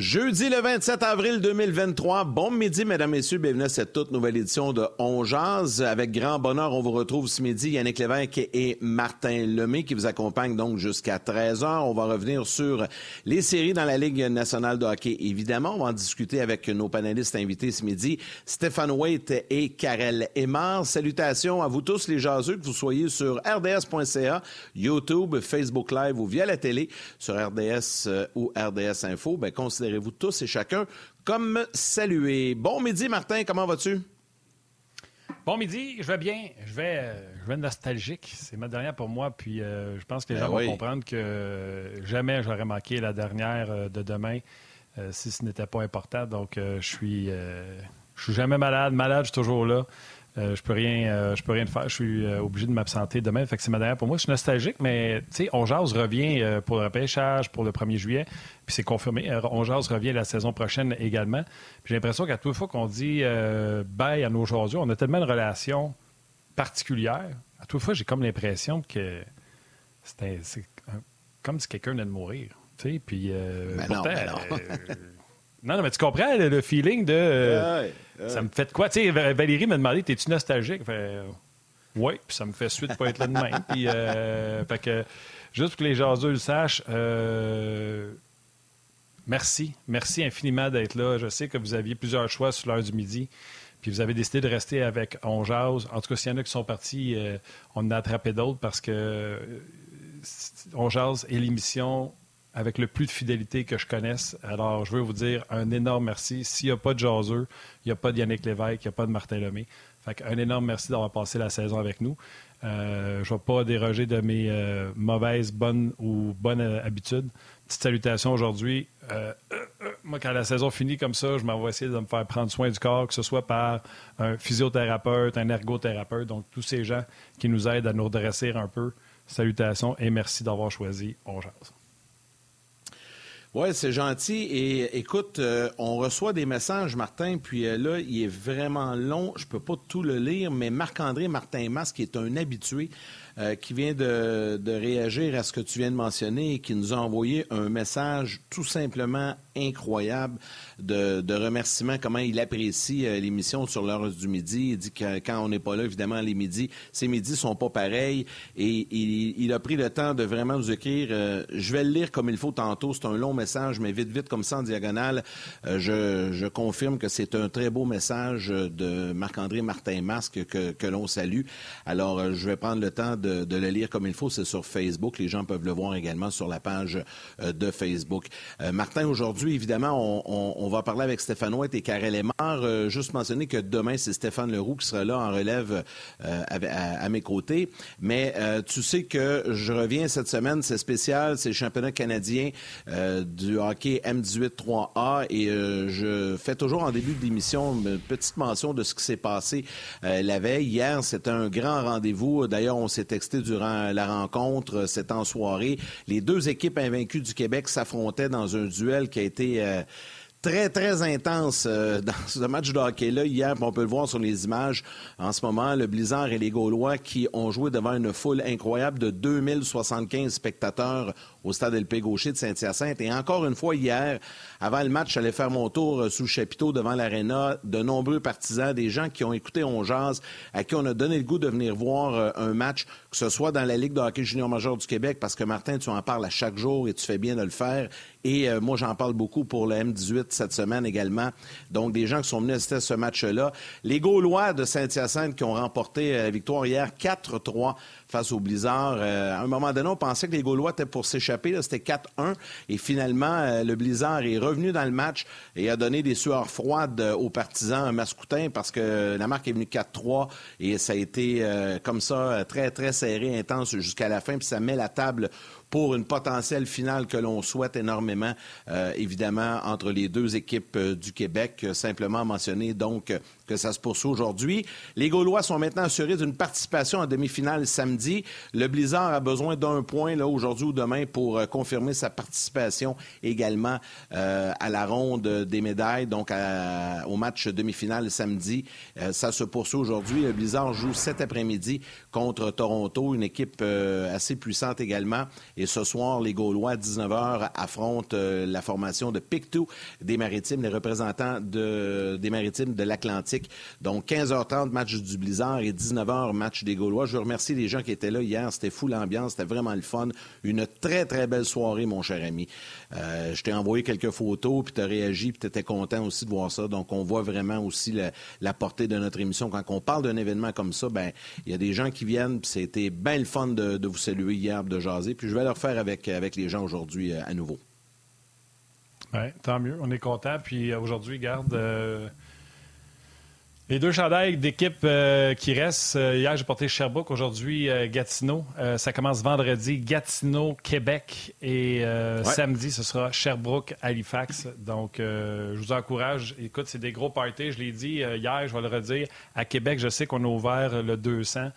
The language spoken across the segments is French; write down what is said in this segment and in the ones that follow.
Jeudi le 27 avril 2023. Bon midi, mesdames, messieurs. Bienvenue à cette toute nouvelle édition de On Jazz. Avec grand bonheur, on vous retrouve ce midi. Yannick Lévesque et Martin Lemay qui vous accompagnent donc jusqu'à 13h. On va revenir sur les séries dans la Ligue nationale de hockey. Évidemment, on va en discuter avec nos panélistes invités ce midi, Stéphane Waite et Karel Aymar. Salutations à vous tous les jaseux, que vous soyez sur rds.ca, YouTube, Facebook Live ou via la télé, sur RDS euh, ou RDS Info. Ben, considérez-vous tous et chacun comme salués. Bon midi, Martin, comment vas-tu? Bon midi, je vais bien. Je vais, euh, je vais nostalgique. C'est ma dernière pour moi. Puis euh, je pense que les ben gens vont comprendre que jamais j'aurais manqué la dernière euh, de demain si ce n'était pas important. Donc je suis, je suis jamais malade. Malade, je suis toujours là. Euh, je peux rien, euh, je peux rien faire. Je suis euh, obligé de m'absenter demain. Fait que c'est ma dernière pour moi. Je suis nostalgique, mais tu sais, On revient pour le repêchage pour le 1er juillet. Puis c'est confirmé. On revient la saison prochaine également. J'ai l'impression qu'à toute fois qu'on dit bye à nos aujourd'hui, on a tellement de relations particulières. À toute fois, j'ai comme l'impression que c'est comme si quelqu'un venait de mourir. Tu sais, puis pourtant, non, non, mais tu comprends le, feeling de. Ça me fait quoi? Tu sais, Valérie m'a demandé T'es-tu nostalgique? Fait, Oui, puis ça me fait suite de pas être là demain. puis, euh, fait que, juste pour que les jaseux le sachent, euh, merci. Merci infiniment d'être là. Je sais que vous aviez plusieurs choix sur l'heure du midi. Puis vous avez décidé de rester avec On Jase. En tout cas, s'il y en a qui sont partis, euh, on en a attrapé d'autres parce que On Jase est l'émission avec le plus de fidélité que je connaisse. Alors, je veux vous dire un énorme merci. S'il n'y a pas de jaseux, il n'y a pas de Yannick Lévesque, il n'y a pas de Martin Lemay. Fait un énorme merci d'avoir passé la saison avec nous. Euh, je ne vais pas déroger de mes euh, mauvaises, bonnes ou bonnes euh, habitudes. Petite salutation aujourd'hui. moi, quand la saison finit comme ça, je m'en vais essayer de me faire prendre soin du corps, que ce soit par un physiothérapeute, un ergothérapeute, donc tous ces gens qui nous aident à nous redresser un peu. Salutations et merci d'avoir choisi On oui, c'est gentil. Et écoute, euh, on reçoit des messages, Martin, puis euh, là, il est vraiment long. Je peux pas tout le lire, mais Marc-André Martin Mas, qui est un habitué, euh, qui vient de, réagir à ce que tu viens de mentionner et qui nous a envoyé un message tout simplement incroyable de, remerciement, comment il apprécie euh, l'émission sur l'heure du midi. Il dit que quand on n'est pas là, évidemment, les midis, ces midis sont pas pareils. Et il, a pris le temps de vraiment nous écrire. Euh, je vais le lire comme il faut tantôt. C'est un long message, mais vite, vite, comme ça, en diagonale. je, confirme que c'est un très beau message de Marc-André Martin-Masque que, que l'on salue. Alors, je vais prendre le temps de, le lire comme il faut. C'est sur Facebook. Les gens peuvent le voir également sur la page euh, de Facebook. Euh, Martin, aujourd'hui, évidemment, on, va parler avec Stéphane Ouette et Karel Lemar. Euh, juste mentionner que demain, c'est Stéphane Leroux qui sera là en relève à, mes côtés. Mais tu sais que je reviens cette semaine, c'est spécial, c'est le championnat canadien du hockey M18-3A et je fais toujours en début d'émission une petite mention de ce qui s'est passé la veille. Hier, c'était un grand rendez-vous. D'ailleurs, on s'est texté durant la rencontre. C'est en soirée. Les deux équipes invaincues du Québec s'affrontaient dans un duel qui a été... Euh, très, très intense euh, dans ce match de hockey-là. Hier, on peut le voir sur les images en ce moment, le Blizzard et les Gaulois qui ont joué devant une foule incroyable de 2075 spectateurs au stade LP Gaucher de Saint-Hyacinthe. Et encore une fois, hier, avant le match, j'allais faire mon tour euh, sous le chapiteau devant l'aréna. De nombreux partisans, des gens qui ont écouté On Jazz, à qui on a donné le goût de venir voir euh, un match, que ce soit dans la Ligue de hockey junior majeur du Québec, parce que Martin, tu en parles à chaque jour et tu fais bien de le faire. Et euh, moi, j'en parle beaucoup pour le M18 cette semaine également. Donc, des gens qui sont venus assister à ce match-là. Les Gaulois de Saint-Hyacinthe qui ont remporté la victoire hier 4-3 face au Blizzard. Euh, à un moment donné, on pensait que les Gaulois étaient pour s'échapper. C'était 4-1. Et finalement, euh, le Blizzard est revenu dans le match et a donné des sueurs froides euh, aux partisans mascoutins parce que la marque est venue 4-3 et ça a été comme ça très, très serré, intense jusqu'à la fin. Puis ça met la table pour une potentielle finale que l'on souhaite énormément, évidemment, entre les deux équipes du Québec. Simplement mentionner donc que ça se poursuit aujourd'hui. Les Gaulois sont maintenant assurés d'une participation en demi-finale samedi. Le Blizzard a besoin d'un point là aujourd'hui ou demain pour euh, confirmer sa participation également euh, à la ronde des médailles, donc au match demi-finale samedi. Euh, ça se poursuit aujourd'hui. Le Blizzard joue cet après-midi contre Toronto, une équipe assez puissante également. Et ce soir, les Gaulois, à 19h, affrontent la formation de Pictou des Maritimes, les représentants de, des Maritimes de l'Atlantique. Donc, 15h30, match du Blizzard et 19h, match des Gaulois. Je remercie les gens qui étaient là hier. C'était fou l'ambiance, c'était vraiment le fun. Une très, très belle soirée, mon cher ami. je t'ai envoyé quelques photos, puis tu as réagi, puis tu étais content aussi de voir ça. Donc, on voit vraiment aussi la, portée de notre émission. Quand on parle d'un événement comme ça, ben il y a des gens qui viennent, puis c'était bien le fun de, vous saluer hier, de jaser. Puis je vais le refaire avec, avec les gens aujourd'hui euh, à nouveau. Oui, tant mieux. On est content. Puis euh, aujourd'hui, garde. Euh, les deux chandails d'équipe euh, qui restent, hier j'ai porté Sherbrooke, aujourd'hui euh, Gatineau. ça commence vendredi, Gatineau, Québec et samedi ce sera Sherbrooke, Halifax. Donc je vous encourage. Écoute, c'est des gros parties, je l'ai dit hier, je vais le redire. À Québec, je sais qu'on a ouvert le 200.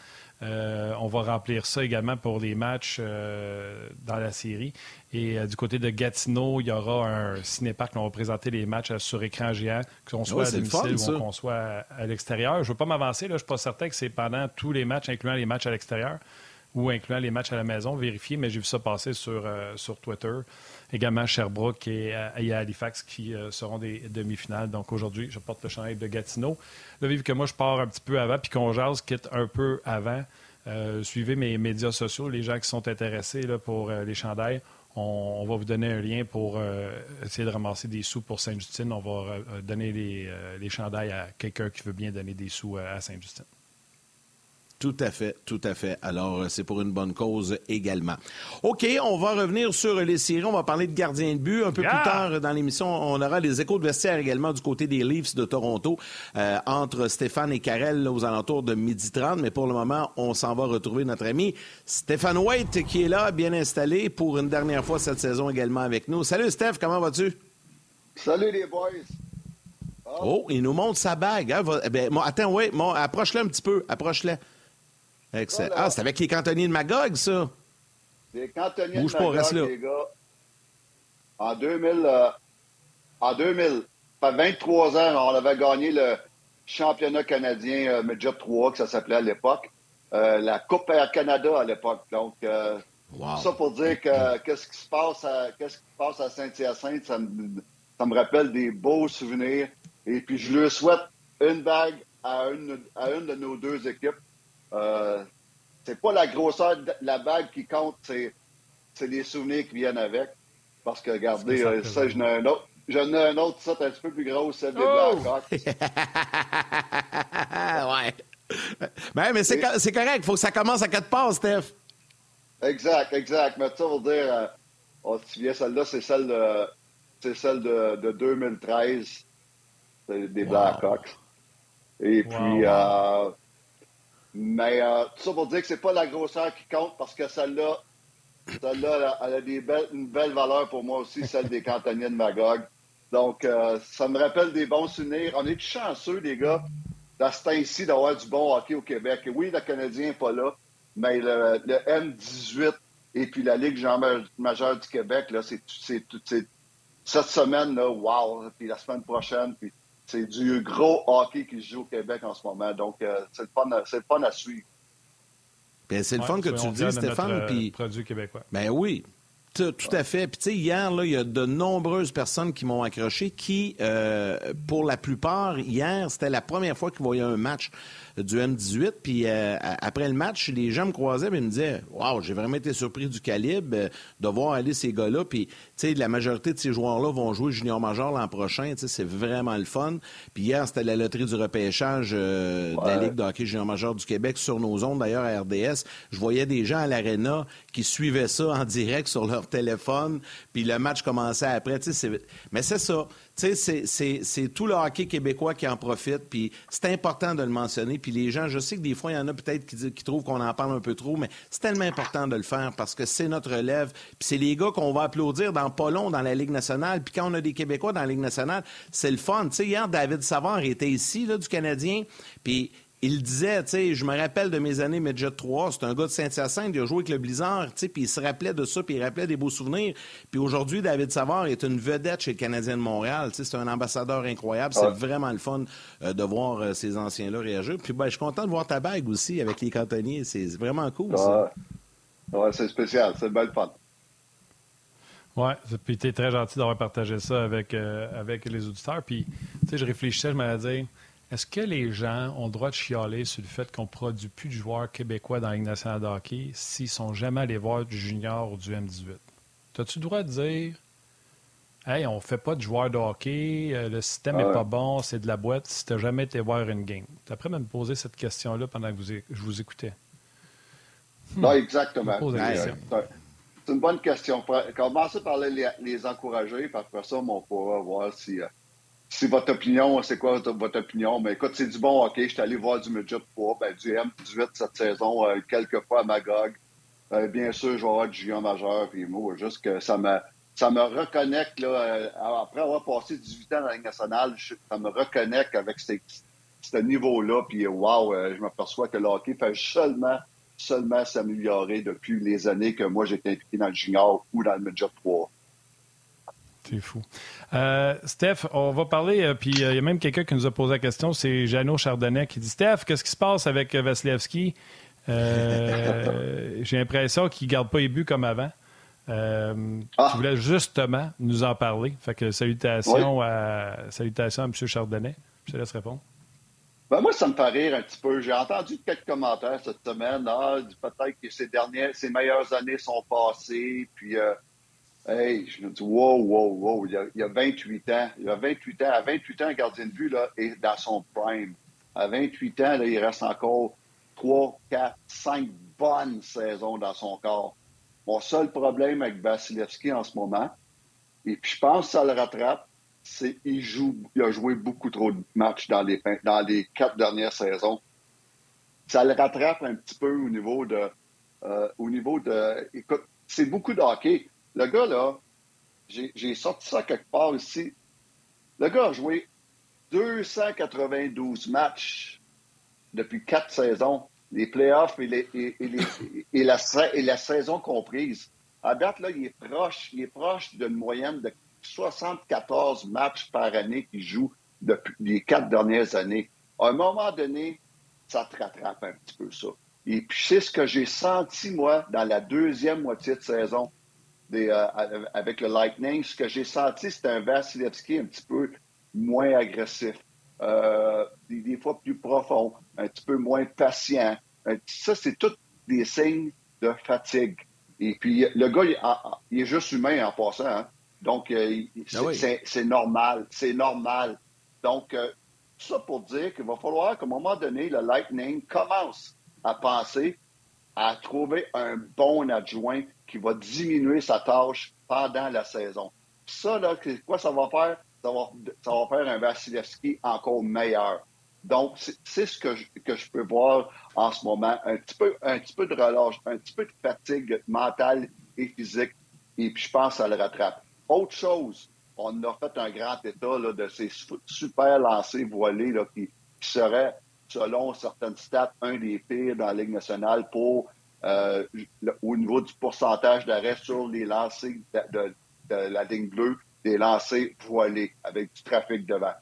Euh, on va remplir ça également pour les matchs euh, dans la série. Et euh, du côté de Gatineau, il y aura un cinépark. On va présenter les matchs sur écran géant, qu'on soit à domicile ou qu'on soit à, l'extérieur. Je ne veux pas m'avancer. Je ne suis pas certain que c'est pendant tous les matchs, incluant les matchs à l'extérieur ou incluant les matchs à la maison. Vérifier, mais j'ai vu ça passer sur, sur Twitter également Sherbrooke et, à Halifax qui euh, seront des demi-finales. Donc aujourd'hui, je porte le chandail de Gatineau. Là, vu que moi, je pars un petit peu avant, puis qu'on jase quitte un peu avant. Euh, suivez mes médias sociaux, les gens qui sont intéressés là, pour euh, les chandails. On, va vous donner un lien pour essayer de ramasser des sous pour Sainte-Justine. On va donner les, les chandails à quelqu'un qui veut bien donner des sous à Sainte-Justine. Tout à fait, tout à fait. Alors, euh, c'est pour une bonne cause également. OK, on va revenir sur les séries. On va parler de gardien de but. Un peu plus tard dans l'émission, on aura les échos de vestiaire également du côté des Leafs de Toronto euh, entre Stéphane et Karel aux alentours de midi 30. Mais pour le moment, on s'en va retrouver notre ami Stéphane White qui est là, bien installé pour une dernière fois cette saison également avec nous. Salut Steph, comment vas-tu? Salut les boys. Oh, il nous montre sa bague. Hein? Eh ben, attends, oui, approche-le un petit peu. Ah, c'est avec les cantonniers de Magog, ça? Les cantonniers de Magog, les gars. En 2000, euh, en 2000, ça fait 23 ans, on avait gagné le championnat canadien euh, Midget 3, que ça s'appelait à l'époque. Euh, la Coupe Air Canada à l'époque. Donc, euh, ça pour dire que qu'est-ce qui se passe à, qu'est-ce qui se passe à Saint-Hyacinthe, ça me, ça me rappelle des beaux souvenirs. Et puis, je leur souhaite une bague à une, à une de nos deux équipes. Euh, c'est pas la grosseur de la bague qui compte, c'est, les souvenirs qui viennent avec. Parce que, regardez, euh, ça, j'en ai un autre. J'en ai un autre, ça, un petit peu plus gros, celle des oh! Blackhawks. ouais. Ben, mais c'est, c'est correct. Il faut que ça commence à quatre pas, Steph. Exact, exact. Mais ça veut dire, euh, oh, tu viens, celle-là, c'est celle de, c'est celle de, de 2013 des Blackhawks. Et puis, Euh, mais euh, tout ça pour dire que c'est pas la grosseur qui compte parce que celle-là, celle-là, elle a des belles, une belle valeur pour moi aussi, celle des cantonniers de Magog. Donc, euh, ça me rappelle des bons souvenirs. On est chanceux, les gars, dans ce temps-ci, d'avoir du bon hockey au Québec. Et oui, le Canadien n'est pas là, mais le, M18 et puis la Ligue Jean majeure du Québec, là, c'est cette semaine, là, wow! Puis la semaine prochaine, puis c'est du gros hockey qui se joue au Québec en ce moment. Donc, euh, c'est le, fun, à suivre. Ben, c'est le fun que tu le dis, Stéphane. Euh, puis... produit québécois. Ben oui. Tout, à fait. Puis, tu sais, hier, il y a de nombreuses personnes qui m'ont accroché qui, euh, pour la plupart, hier, c'était la première fois qu'ils voyaient un match du M18. Puis euh, après le match, les gens me croisaient et me disaient Waouh, j'ai vraiment été surpris du calibre euh, de voir aller ces gars-là. Puis, tu sais, la majorité de ces joueurs-là vont jouer junior major l'an prochain. Tu sais, c'est vraiment le fun. Puis hier, c'était la loterie du repêchage euh, de la Ligue de hockey junior major du Québec sur nos ondes, d'ailleurs, à RDS. Je voyais des gens à l'aréna qui suivaient ça en direct sur leur téléphone. Puis le match commençait après. Tu sais, mais c'est ça. Tu sais, c'est tout le hockey québécois qui en profite, puis c'est important de le mentionner. Puis les gens, je sais que des fois, il y en a peut-être qui, trouvent qu'on en parle un peu trop, mais c'est tellement important de le faire parce que c'est notre relève. Puis c'est les gars qu'on va applaudir dans pas long dans la Ligue nationale. Puis quand on a des Québécois dans la Ligue nationale, c'est le fun. Tu sais, hier, David Savard était ici, là, du Canadien, puis il disait, tu sais, je me rappelle de mes années Midget 3, c'est un gars de Saint-Hyacinthe, il a joué avec le Blizzard, tu sais, puis il se rappelait de ça, puis il rappelait des beaux souvenirs. Puis aujourd'hui, David Savard est une vedette chez le Canadien de Montréal, tu sais, c'est un ambassadeur incroyable. C'est vraiment le fun euh, de voir euh, ces anciens-là réagir. Puis ben, je suis content de voir ta bague aussi avec les cantonniers, c'est vraiment cool. Ça. Ouais, c'est spécial, c'est belle fun. Oui, puis tu es très gentil d'avoir partagé ça avec, euh, avec les auditeurs. Puis, tu sais, je réfléchissais, je me disais, est-ce que les gens ont le droit de chialer sur le fait qu'on ne produit plus de joueurs québécois dans la Ligue nationale de hockey s'ils sont jamais allés voir du junior ou du M18? As-tu le droit de dire, hey, on ne fait pas de joueurs de hockey, euh, le système n'est pas bon, c'est de la boîte, si tu n'as jamais été voir une game? Tu après me poser cette question-là pendant que je vous écoutais. Non, exactement. C'est une bonne question. Commencez par les, les encourager, puis après ça, on pourra voir si, euh, si votre opinion, c'est quoi votre, opinion? Mais écoute, c'est du bon hockey. Je suis allé voir du midget 3, ben, du M18 cette saison, euh, quelques fois à Magog. Euh, bien sûr, je vais avoir du junior majeur, puis moi, juste que ça me, ça me reconnecte, là, après avoir passé 18 ans dans la nationale, ça me reconnecte avec ce, niveau-là, puis wow, je m'aperçois que le hockey fait seulement seulement s'améliorer depuis les années que moi j'étais impliqué dans le junior ou dans le midget 3. C'est fou. Euh, Steph, on va parler, euh, puis euh, il y a même quelqu'un qui nous a posé la question, c'est Jeannot Chardonnay qui dit Steph, qu'est-ce qui se passe avec Vasilevski? J'ai l'impression qu'il ne garde pas les buts comme avant. Ah. Tu voulais justement nous en parler. Fait que salutations, à, salutations à M. Chardonnay. Je te laisse répondre. Ben moi, ça me fait rire un petit peu. J'ai entendu quelques commentaires cette semaine. Ah, peut-être que ses dernières, ses meilleures années sont passées. Puis, euh, hey, je me dis, wow, wow, wow. Il y, a, 28 ans. Il y a 28 ans. À 28 ans, un gardien de vue, là, est dans son prime. À 28 ans, là, il reste encore 3, 4, 5 bonnes saisons dans son corps. Mon seul problème avec Vasilevski en ce moment, et puis je pense que ça le rattrape, c'est il joue, il a joué beaucoup trop de matchs dans les, dans les quatre dernières saisons. Ça le rattrape un petit peu au niveau de, euh, au niveau de, écoute, c'est beaucoup de hockey. Le gars là, j'ai sorti ça quelque part ici. Le gars a joué 292 matchs depuis quatre saisons, les playoffs et, les, et, et, la, la saison comprise. À date, là, il est proche, il est proche d'une moyenne de 74 matchs par année qu'il joue depuis les quatre dernières années. À un moment donné, ça te rattrape un petit peu ça. Et puis, c'est ce que j'ai senti, moi, dans la deuxième moitié de saison des, euh, avec le Lightning. Ce que j'ai senti, c'était un Vasilevski un petit peu moins agressif, euh, des, fois plus profond, un petit peu moins patient. Ça, c'est tous des signes de fatigue. Et puis, le gars, il, il est juste humain en passant. Hein? Donc, euh, ah c'est normal. C'est normal. Donc, euh, ça pour dire qu'il va falloir qu'à un moment donné, le Lightning commence à penser à trouver un bon adjoint qui va diminuer sa tâche pendant la saison. Ça, là, quoi ça va faire? Ça va, faire un Vasilevski encore meilleur. Donc, c'est ce que je, que je peux voir en ce moment. Un petit peu, un petit peu de relâche, un petit peu de fatigue mentale et physique. Et puis, je pense que ça le rattrape. Autre chose, on a fait un grand état de ces super lancers voilés là, qui, seraient, selon certaines stats, un des pires dans la Ligue nationale pour euh, au niveau du pourcentage d'arrêt sur les lancers de, la ligne bleue, des lancers voilés avec du trafic devant.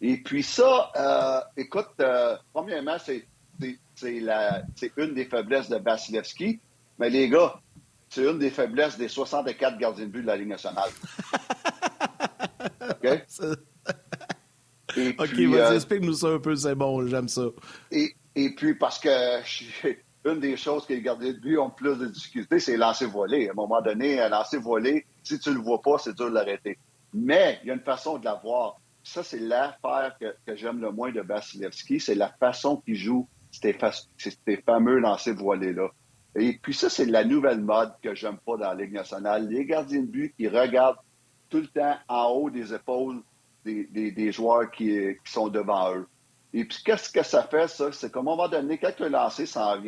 Et puis ça, euh, écoute, euh, premièrement, c'est une des faiblesses de Vasilevski. Mais les gars, c'est une des faiblesses des 64 gardiens de but de la Ligue nationale. OK? OK, vas-y, explique-nous ça un peu, c'est bon, j'aime ça. Et, et, puis, parce que une des choses que les gardiens de but ont plus de difficultés, c'est lancer volé. À un moment donné, un lancer volé, si tu ne le vois pas, c'est dur de l'arrêter. Mais il y a une façon de l'avoir. Ça, c'est l'affaire que, que j'aime le moins de Vasilevski, c'est la façon qu'il joue ces, ces fameux lancers voilés-là. Et puis ça, c'est la nouvelle mode que j'aime pas dans la Ligue nationale. Les gardiens de but qui regardent tout le temps en haut des épaules des, joueurs qui, sont devant eux. Et puis qu'est-ce que ça fait, ça? C'est qu'à un moment donné, quand le lancer s'en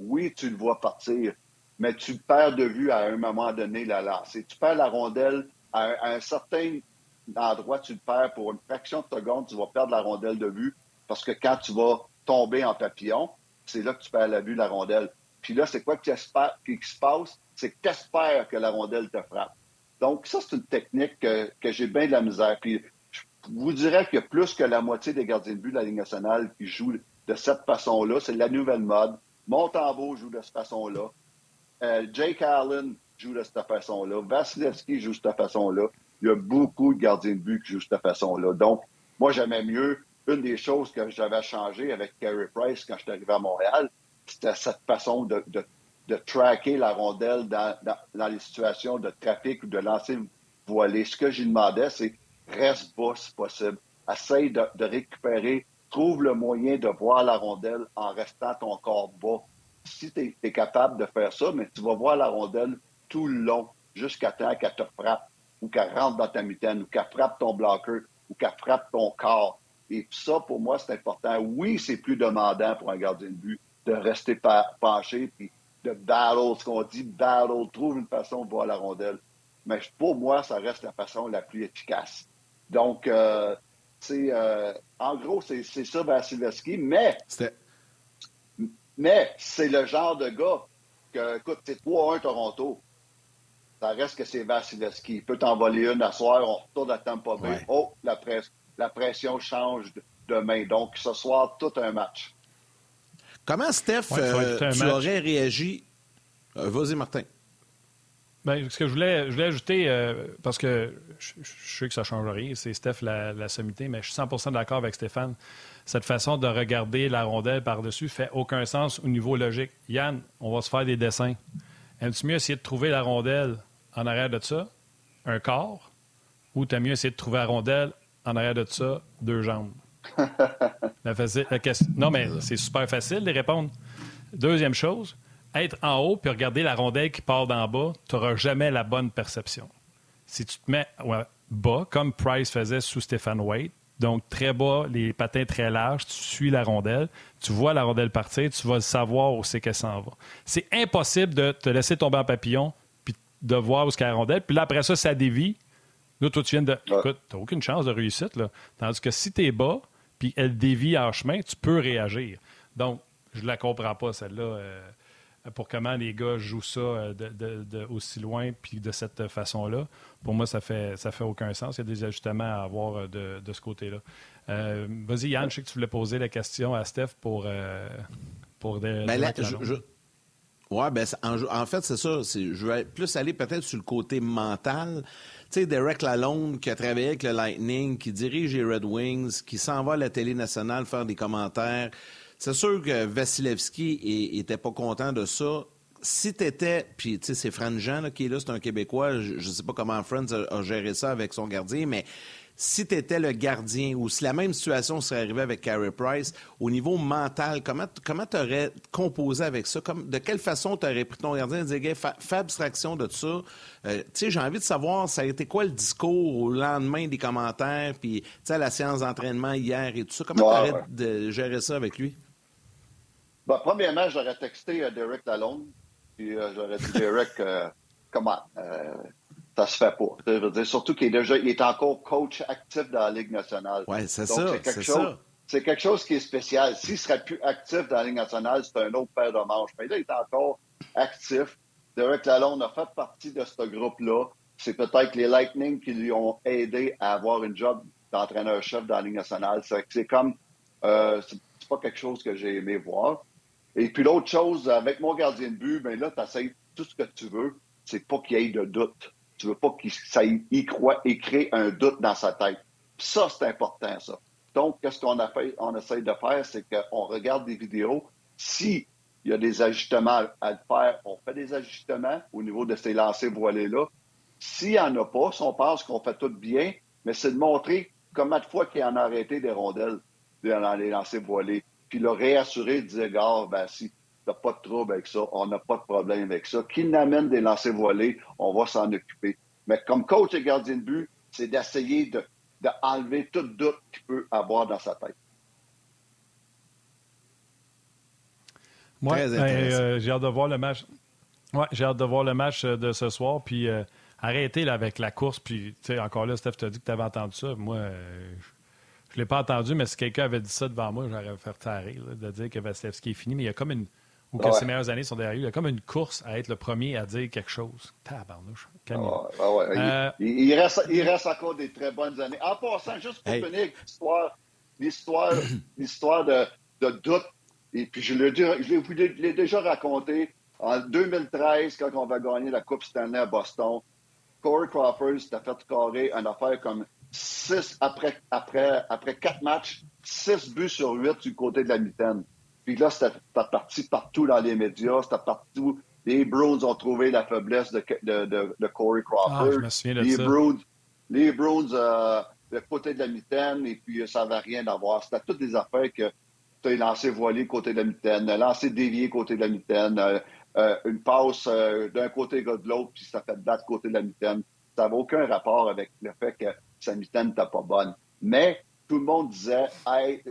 oui, tu le vois partir, mais tu perds de vue à un moment donné la lancée. Tu perds la rondelle à un, certain endroit, tu le perds pour une fraction de seconde, tu vas perdre la rondelle de vue parce que quand tu vas tomber en papillon, c'est là que tu perds la vue de la rondelle. Puis là, c'est quoi qui se passe? C'est que tu espères que la rondelle te frappe. Donc, ça, c'est une technique que, j'ai bien de la misère. Puis, vous dirais a plus que la moitié des gardiens de but de la Ligue nationale qui jouent de cette façon-là. C'est la nouvelle mode. Montembeau joue de cette façon-là. Euh, Jake Allen joue de cette façon-là. Vasilevski joue de cette façon-là. Il y a beaucoup de gardiens de but qui jouent de cette façon-là. Donc, moi, j'aimais mieux. Une des choses que j'avais changé avec Carey Price quand je suis arrivé à Montréal, c'était cette façon de, de, tracker la rondelle dans, les situations de trafic ou de lancer voilé. Ce que j'ai demandé, c'est reste bas si possible. Essaye de, récupérer. Trouve le moyen de voir la rondelle en restant ton corps bas si tu es, capable de faire ça, mais tu vas voir la rondelle tout le long, jusqu'à temps qu'elle te frappe, ou qu'elle rentre dans ta mitaine, ou qu'elle frappe ton bloqueur, ou qu'elle frappe ton corps. Et ça, pour moi, c'est important. Oui, c'est plus demandant pour un gardien de but de rester penché, puis de battle, ce qu'on dit, battle, trouve une façon de voir la rondelle. Mais pour moi, ça reste la façon la plus efficace. Donc, euh, c'est euh, en gros, c'est ça Vasilevski, mais mais c'est le genre de gars que, écoute, c'est 3-1 Toronto. Ça reste que c'est Vasilevski. Il peut t'envoler une à soir, on retourne à Tampa Bay. Oh, la, la pression change demain. Donc, ce soir, tout un match. Comment, Steph, euh, tu aurais réagi? Euh, vas-y, Martin. Bien, ce que je voulais, je voulais ajouter, euh, parce que je, sais que ça ne change rien, c'est Steph la, la sommité, mais je suis 100% d'accord avec Stéphane cette façon de regarder la rondelle par-dessus fait aucun sens au niveau logique. Yann, on va se faire des dessins. Aimes-tu mieux essayer de trouver la rondelle en arrière de ça, un corps, ou t'as mieux essayer de trouver la rondelle en arrière de ça, deux jambes? la Non, mais c'est super facile de répondre. Deuxième chose, être en haut puis regarder la rondelle qui part d'en bas, tu n'auras jamais la bonne perception. Si tu te mets bas, comme Price faisait sous Stéphane Waite, donc, très bas, les patins très larges, tu suis la rondelle, tu vois la rondelle partir, tu vas savoir où c'est qu'elle s'en va. C'est impossible de te laisser tomber en papillon, puis de voir où est la rondelle, puis là, après ça, ça dévie. Là, toi, tu viens de. Écoute, tu n'as aucune chance de réussite, là. Tandis que si tu es bas, puis elle dévie en chemin, tu peux réagir. Donc, je ne la comprends pas, celle-là. Euh, pour comment les gars jouent ça euh, de, aussi loin puis de cette façon-là. Pour moi, ça fait ça fait aucun sens. Il y a des ajustements à avoir euh, de, ce côté-là. Euh, vas-y, Yann, je sais que tu voulais poser la question à Steph pour, pour des. Ben Oui, ben, en, fait, c'est ça. Je vais plus aller peut-être sur le côté mental. Tu sais, Derek Lalonde, qui a travaillé avec le Lightning, qui dirige les Red Wings, qui s'en va à la télé nationale faire des commentaires. C'est sûr que Vasilevski n'était pas content de ça. Si tu étais, puis tu sais, c'est Fran Jean qui est là, c'est un Québécois, je ne sais pas comment Franz a, géré ça avec son gardien, mais si tu étais le gardien ou si la même situation serait arrivée avec Carey Price, au niveau mental, comment tu aurais composé avec ça? de quelle façon tu aurais pris ton gardien? Et dit, fais abstraction de ça? Euh, j'ai envie de savoir, ça a été quoi le discours au lendemain des commentaires, puis la séance d'entraînement hier et tout ça? Comment tu aurais géré ça avec lui? Bon, premièrement, j'aurais texté euh, Derek Lalonde, puis euh, j'aurais dit Derek, euh, comment ça se fait pas. Je veux dire, surtout qu'il est déjà, il est encore coach actif dans la Ligue nationale. Oui, c'est ça. C'est quelque, chose, c'est quelque chose qui est spécial. S'il serait plus actif dans la Ligue nationale, c'est un autre paire de manches. Mais là, il est encore actif. Derek Lalonde a fait partie de ce groupe-là. C'est peut-être les Lightning qui lui ont aidé à avoir une job d'entraîneur-chef dans la Ligue nationale. C'est comme, euh, c'est pas quelque chose que j'ai aimé voir. Et puis l'autre chose, avec mon gardien de but, ben là, tu essaies tout ce que tu veux, c'est pas qu'il y ait de doute. Tu veux pas qu'il y croit et crée un doute dans sa tête. ça, c'est important, ça. Donc, qu'est-ce qu'on a fait, on essaie de faire, c'est qu'on regarde des vidéos. Si il y a des ajustements à faire, on fait des ajustements au niveau de ces lancers voilés-là. S'il n'y en a pas, si on pense qu'on fait tout bien, mais c'est de montrer combien de fois qu'il en a arrêté des rondelles dans les lancers voilés puis le réassurer, dire, gars, ben, si t'as pas de trouble avec ça, on n'a pas de problème avec ça. Qu'il n'amène des lancers voilés, on va s'en occuper. Mais comme coach et gardien de but, c'est d'essayer de, de tout doute qu'il peut avoir dans sa tête. Moi, ben, euh, j'ai hâte de voir le match. Ouais, j'ai hâte de voir le match euh, de ce soir. Puis euh, arrêter là, avec la course. Puis, tu sais, encore là, Steph t'a dit que tu avais entendu ça. Moi, je ne l'ai pas entendu, mais si quelqu'un avait dit ça devant moi, j'aurais fait taire de dire que Vasilevski est fini. Mais il y a comme une. Ou que ses meilleures années sont derrière lui. Il y a comme une course à être le premier à dire quelque chose. Tabarnouche. Euh, il, reste, il reste encore des très bonnes années. En passant, juste pour finir l'histoire, l'histoire, de, de doute, et puis je l'ai, déjà raconté, En 2013, quand on va gagner la Coupe Stanley à Boston, Corey Crawford s'était fait carrer une affaire comme 6 après, après, après 4 matchs, 6 buts sur 8 du côté de la mitaine. Puis là, c'était parti partout dans les médias, c'était partout. Les Bruins ont trouvé la faiblesse de, de, de, Corey Crawford. Ah, je me souviens de les ça. Bruins, les euh, le côté de la mitaine, et puis ça n'avait rien à voir. C'était toutes des affaires que tu as lancé voilé côté de la mitaine, lancé dévié côté de la mitaine, euh, euh, une passe d'un côté de l'autre, puis ça fait battre côté de la mitaine. Ça n'avait aucun rapport avec le fait que sa mitaine n'était pas bonne. Mais tout le monde disait, hey,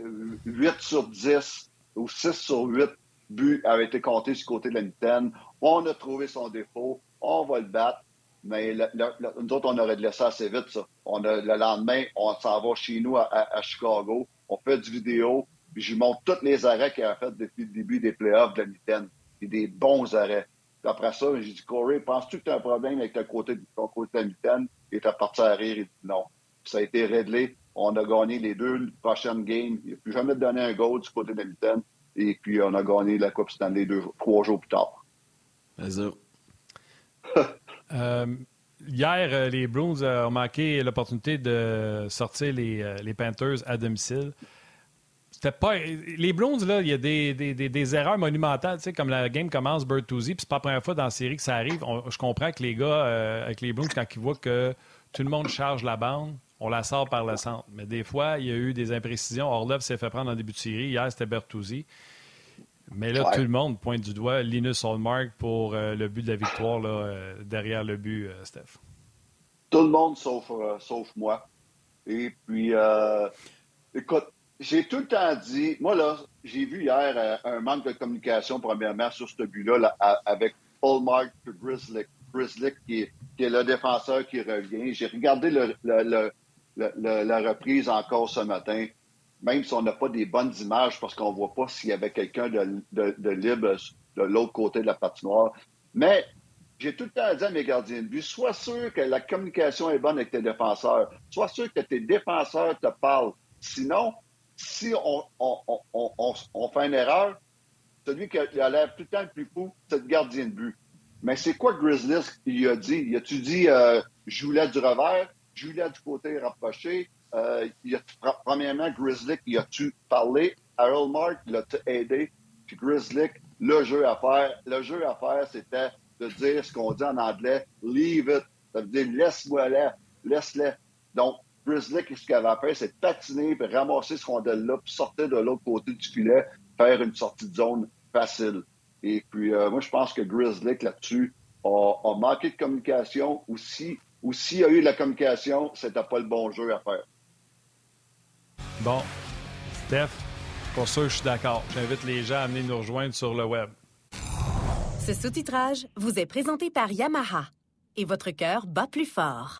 8 sur 10 ou 6 sur 8 buts avaient été comptés du côté de la mitaine. On a trouvé son défaut, on va le battre. Mais nous autres, on aurait laissé assez vite, ça. On a, le lendemain, on s'en va chez nous à, Chicago. On fait du vidéo. Puis je montre tous les arrêts qu'il a fait depuis le début des playoffs de la mitaine. Des bons arrêts. Après ça, j'ai dit, Corey, penses-tu que tu as un problème avec le côté, ton côté de la mitaine? Et tu parti à rire. Il dit non. ça a été réglé. On a gagné les deux prochaines games. Il n'a plus jamais donné un goal du côté de la mitaine. Et puis, on a gagné la Coupe Stanley deux, trois jours plus tard. Vas-y. Euh, hier, euh, les Bruins ont manqué l'opportunité de sortir les, euh, les, Panthers à domicile. C'était pas. Les Bruins, là, il y a des, des, des, erreurs monumentales, tu sais, comme la game commence Bertuzzi, puis c'est pas la première fois dans la série que ça arrive. je comprends que les gars, avec les Bruins, quand ils voient que tout le monde charge la bande, on la sort par le centre. Mais des fois, il y a eu des imprécisions. Orlov s'est fait prendre en début de série. Hier, c'était Bertuzzi. Mais là, tout le monde pointe du doigt Linus Hallmark pour euh, le but de la victoire là, euh, derrière le but, euh, Steph. Tout le monde sauf, sauf moi. Et puis, écoute, j'ai tout le temps dit, moi là, j'ai vu hier un manque de communication premièrement sur ce but-là avec Hallmark et Grizzly, Grizzly qui, est, le défenseur qui revient. J'ai regardé la reprise encore ce matin même si on n'a pas des bonnes images parce qu'on ne voit pas s'il y avait quelqu'un de, libre de l'autre côté de la patinoire. Mais j'ai tout le temps dit à mes gardiens de but, sois sûr que la communication est bonne avec tes défenseurs. Sois sûr que tes défenseurs te parlent. Sinon, si on, fait une erreur, celui qui a l'air tout le temps le plus fou, c'est le gardien de but. Mais c'est quoi Grizzly il a dit? Il a-tu dit euh, je du revers, je voulais du côté rapproché, euh, premièrement, Grizzly, il a-tu parlé? Harold Mark l'a-tu aidé? Puis Grizzly, le jeu à faire, le jeu à faire, c'était de dire ce qu'on dit en anglais, leave it. Ça veut dire laisse-moi là, laisse-le. Donc, Grizzly, ce qu'il avait fait, c'est patiner, puis ramasser ce rondelle-là, puis sortir de l'autre côté du filet, faire une sortie de zone facile. Et puis, euh, moi, je pense que Grizzly, là-dessus, a, a, manqué de communication. Ou s'il ou y a eu de la communication, c'était pas le bon jeu à faire. Bon, Steph, pour ça, je suis d'accord. J'invite les gens à venir nous rejoindre sur le web. Ce sous-titrage vous est présenté par Yamaha et votre cœur bat plus fort.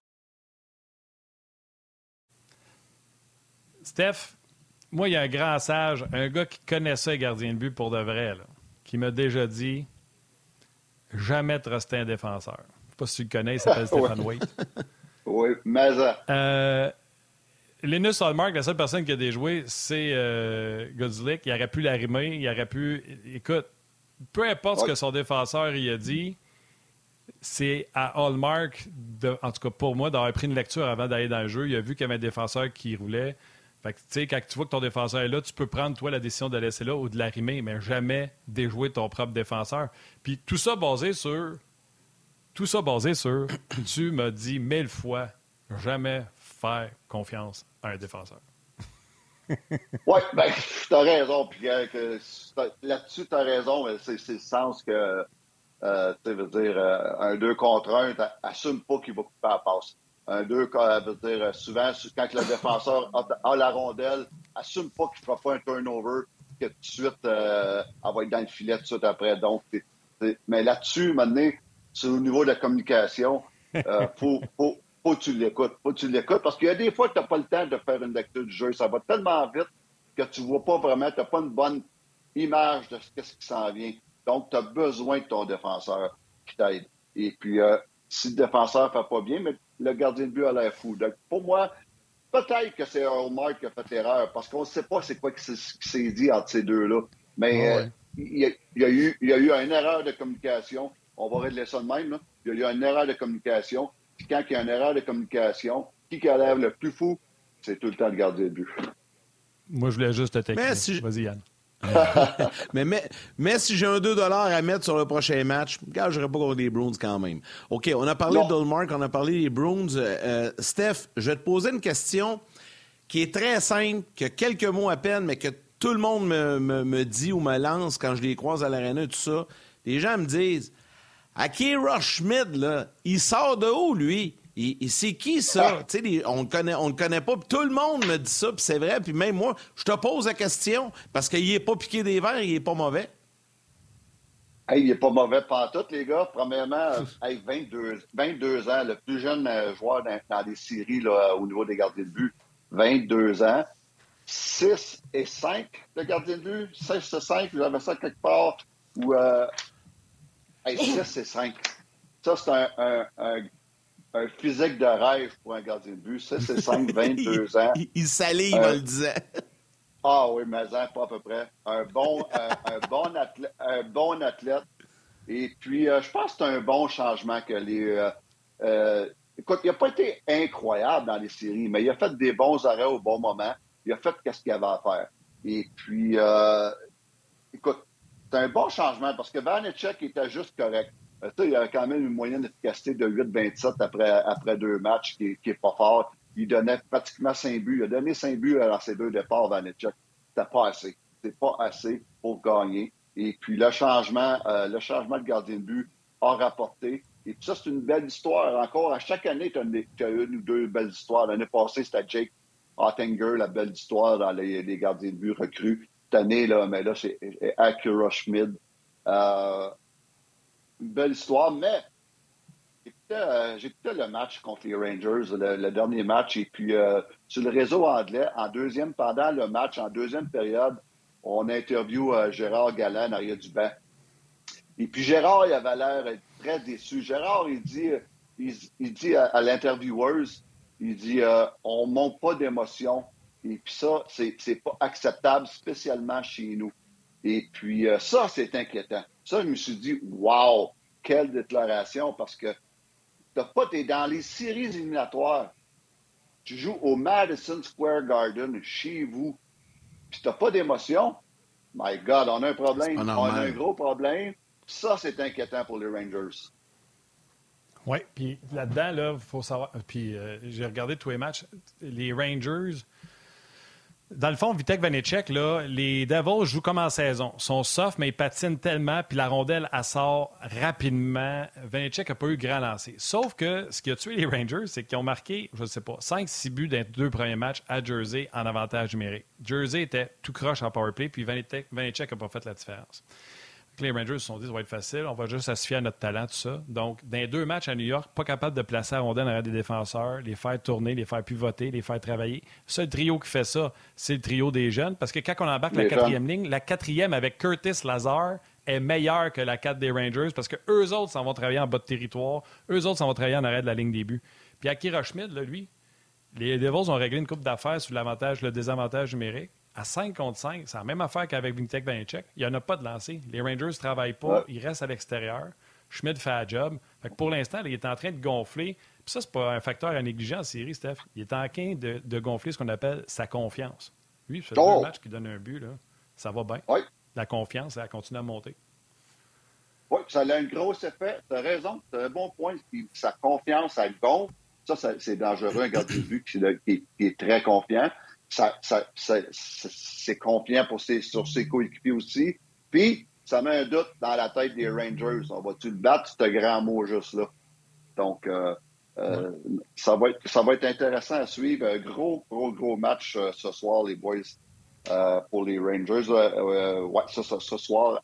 Steph, moi, il y a un grand sage, un gars qui connaissait gardien de but pour de vrai, qui m'a déjà dit jamais truster un défenseur. Je ne sais pas si tu le connais, il s'appelle Stéphane Waite. Oui, mais. Euh, Linus Hallmark, la seule personne qui a déjoué, c'est euh, Il aurait pu l'arrimer, il aurait pu. Écoute, peu importe ce que son défenseur il a dit, c'est à Hallmark, en tout cas pour moi, d'avoir pris une lecture avant d'aller dans le jeu. Il a vu qu'il y avait un défenseur qui roulait. Quand tu vois que ton défenseur est là, tu peux prendre, toi, la décision de laisser là ou de l'arrimer, mais jamais déjouer ton propre défenseur. Puis tout ça basé sur. Tout ça basé sur. tu m'as dit mille fois, jamais faire confiance à un défenseur. oui, ben, tu as raison. Puis euh, là-dessus, tu as raison. C'est le sens que, euh, tu veux dire, euh, un 2 contre 1, assume pas qu'il va couper la passe. Un 2, veut dire, souvent, quand le défenseur a, la rondelle, assume pas qu'il ne fera pas un turnover, que tout de suite, euh, elle va être dans le filet tout de suite après. Donc, mais là-dessus, maintenant, c'est au niveau de la communication. Il faut, faut, faut que tu l'écoutes. Faut que tu l'écoutes parce qu'il y a des fois que tu n'as pas le temps de faire une lecture du jeu. Ça va tellement vite que tu ne vois pas vraiment, tu n'as pas une bonne image de ce qui s'en vient. Donc, tu as besoin de ton défenseur qui t'aide. Et puis, euh, si le défenseur ne fait pas bien, mais le gardien de but a l'air fou. Donc, pour moi, peut-être que c'est Hallmark qui a fait l'erreur parce qu'on ne sait pas c'est quoi qui s'est dit entre ces deux-là. Mais euh, il, y a, eu, il y a eu une erreur de communication. On va régler ça de même. Il y a eu une erreur de communication. Puis quand il y a une erreur de communication, qui qui lève le plus fou, c'est tout le temps de garder le but. Moi, je voulais juste te texter. Vas-y, Yann. mais, mais, si j'ai un 2 à mettre sur le prochain match, je ne pas contre les Bruins quand même. OK, on a parlé de Dolmark, on a parlé des Bruins. Euh, euh, Steph, je vais te poser une question qui est très simple, qui a quelques mots à peine, mais que tout le monde me, dit ou me lance quand je les croise à l'aréna et tout ça. Les gens me disent Aki Rush là, il sort de où, lui? C'est qui ça? Ah. on ne connaît, on le connaît pas. tout le monde me dit ça, puis c'est vrai. Puis même moi, je te pose la question parce qu'il n'est pas piqué des verres, il n'est pas mauvais. il n'est pas mauvais tout, les gars. Premièrement, 22, 22 ans, le plus jeune euh, joueur dans, les séries là, au niveau des gardiens de but. 22 ans. 6 et 5 de gardien de but. 6 et 5, j'avais ça quelque part. Ou, euh, 6 et 5. Ça, c'est un, un, physique de rêve pour un gardien de but. 6 et 5, 22 ans. Il, il salive, euh, le disait. Ah oui, mais pas à peu près. Un bon, un, bon athlète, un bon athlète. Et puis, euh, je pense que c'est un bon changement que les. Euh, euh écoute, il n'a pas été incroyable dans les séries, mais il a fait des bons arrêts au bon moment il a fait ce qu'il avait à faire. Et puis, euh, écoute, c'est un bon changement parce que Vanecek était juste correct. Euh, il y avait quand même une moyenne d'efficacité de 8-27 après, après deux matchs qui n'est pas fort. Il donnait pratiquement 5 buts. Il a donné 5 buts à ses deux départs, Vanecek. C'était pas assez. C'est pas assez pour gagner. Et puis, le changement, euh, le changement de gardien de but a rapporté. Et puis ça, c'est une belle histoire. Encore, à chaque année, tu as, une ou deux belles histoires. L'année passée, c'était Jake Ottinger, la belle histoire dans les, gardiens de but recrues. Cette année, là, mais là, c'est Acura Schmid. Euh, une belle histoire, mais euh, j'écoutais le match contre les Rangers, le, dernier match, et puis euh, sur le réseau anglais, en deuxième, pendant le match, en deuxième période, on interview Gérard Galland arrière du. Et puis Gérard, il avait l'air très déçu. Gérard, il dit, il, dit à, à l'intervieweuse, il dit euh, on monte pas d'émotion. Et puis ça, c'est, pas acceptable, spécialement chez nous. Et puis euh, ça, c'est inquiétant. Ça, je me suis dit, wow, quelle déclaration, parce que t'as pas, t'es dans les séries éliminatoires. Tu joues au Madison Square Garden, chez vous, puis t'as pas d'émotion. My God, on a un problème. On a un gros problème. Ça, c'est inquiétant pour les Rangers. Oui, puis là-dedans, là, il faut savoir. Puis euh, j'ai regardé tous les matchs. Les Rangers. Dans le fond, Vitek Vanecek, là, les Devils jouent comme en saison. Ils sont soft, mais ils patinent tellement, puis la rondelle, elle sort rapidement. Vanecek n'a pas eu grand lancer. Sauf que ce qui a tué les Rangers, c'est qu'ils ont marqué, je ne sais pas, 5-6 buts dans les deux premiers matchs à Jersey en avantage numérique. Jersey était tout croche en powerplay, puis Vanecek n'a pas fait la différence les Rangers se sont dit ça va être facile, on va juste se à notre talent, tout ça. Donc, dans les deux matchs à New York, pas capable de placer la rondelle derrière des défenseurs, les faire tourner, les faire pivoter, les faire travailler. Le seul trio qui fait ça, c'est le trio des jeunes. Parce que quand on embarque la quatrième ligne, la quatrième avec Curtis Lazar est meilleure que la 4 des Rangers parce que eux autres s'en vont travailler en bas de territoire, eux autres s'en vont travailler en arrêt de la ligne début. Puis Akira Schmidt, là, lui, les Devils ont réglé une coupe d'affaires sur l'avantage, le désavantage numérique à 5 contre 5, c'est la même affaire qu'avec Vitek Vanecek. Il n'y en a pas de lancer. Les Rangers ne travaillent pas, ils restent à l'extérieur. Schmidt fait un job. pour l'instant, il est en train de gonfler. Puis ça, c'est pas un facteur à négliger en série, Steph. Il est en train de, gonfler ce qu'on appelle sa confiance. Lui, c'est oh. match qui donne un but. Là. Ça va bien. La confiance, elle continue à monter. Oui, ça a un gros effet. Tu as raison. As un bon point. Sa confiance, elle gonfle. Ça, c'est dangereux, un gardien de but qui est très confiant ça, ça, c'est confiant pour ses, sur ses coéquipiers aussi. Puis, ça met un doute dans la tête des Rangers. On va-tu le battre, ce grand mot juste là? Donc, euh, euh, ça, va être, ça va être intéressant à suivre. Un gros, gros, gros match euh, ce soir, les boys, pour les Rangers. ouais, ce, ce, soir,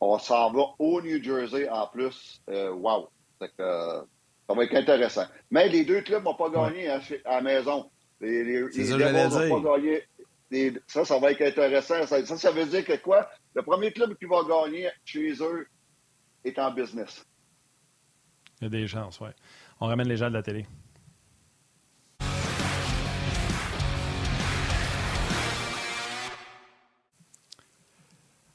on s'en va au New Jersey en plus. wow! ça va être intéressant. Mais les deux clubs n'ont pas gagné à la maison. Les, les, ça, pas gagné. ça, ça va être intéressant. Ça, ça, veut dire que quoi? Le premier club qui va gagner chez eux est en business. Il y a des chances, oui. On ramène les gens de la télé.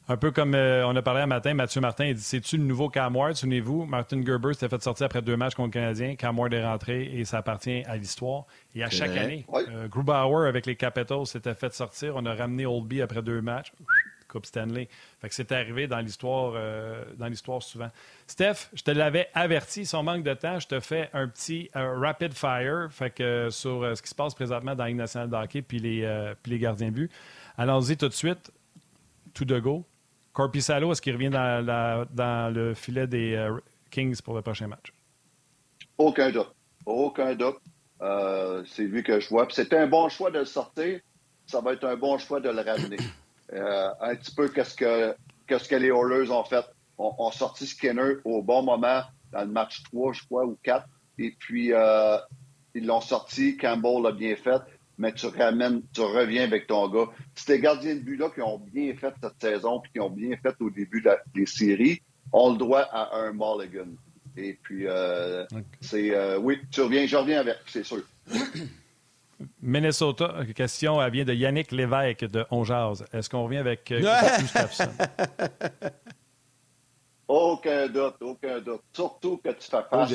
Un peu comme euh, on a parlé un matin, Mathieu Martin, il dit C'est-tu le nouveau Cam Ward Souvenez-vous, Martin Gerber s'était fait sortir après deux matchs contre le Canadien. Cam Ward est rentré et ça appartient à l'histoire. Et à chaque année, euh, Grubauer avec les Capitals s'était fait sortir. On a ramené Oldby après deux matchs. Coupe Stanley. Fait que c'est arrivé dans l'histoire, euh, dans l'histoire souvent. Steph, je te l'avais averti, son manque de temps, je te fais un petit rapid fire, fait que sur ce qui se passe présentement dans la nationale de hockey puis les, puis les gardiens de but. Allons-y tout de suite. Tout de go. Corpissalo, est-ce qu'il revient dans, le filet des euh, Kings pour le prochain match? Aucun doute. Aucun doute. Euh, c'est lui que je vois. C'était un bon choix de le sortir. Ça va être un bon choix de le ramener. Euh, un petit peu qu'est-ce que, les Oilers ont fait. On, ont sorti Skinner au bon moment dans le match 3, je crois, ou 4. Et puis, ils l'ont sorti. Campbell l'a bien fait mais tu ramènes, tu reviens avec ton gars. Ces gardiens de but-là qui ont bien fait cette saison puis qui ont bien fait au début des séries, on le doit à un Mulligan. Et puis, euh, c'est. Euh, oui, tu reviens, je reviens avec, c'est sûr. Minnesota, question, elle vient de Yannick Lévesque de Onjaz. Est-ce qu'on revient avec euh, Gustafsson? aucun doute, aucun doute. Surtout que tu fais face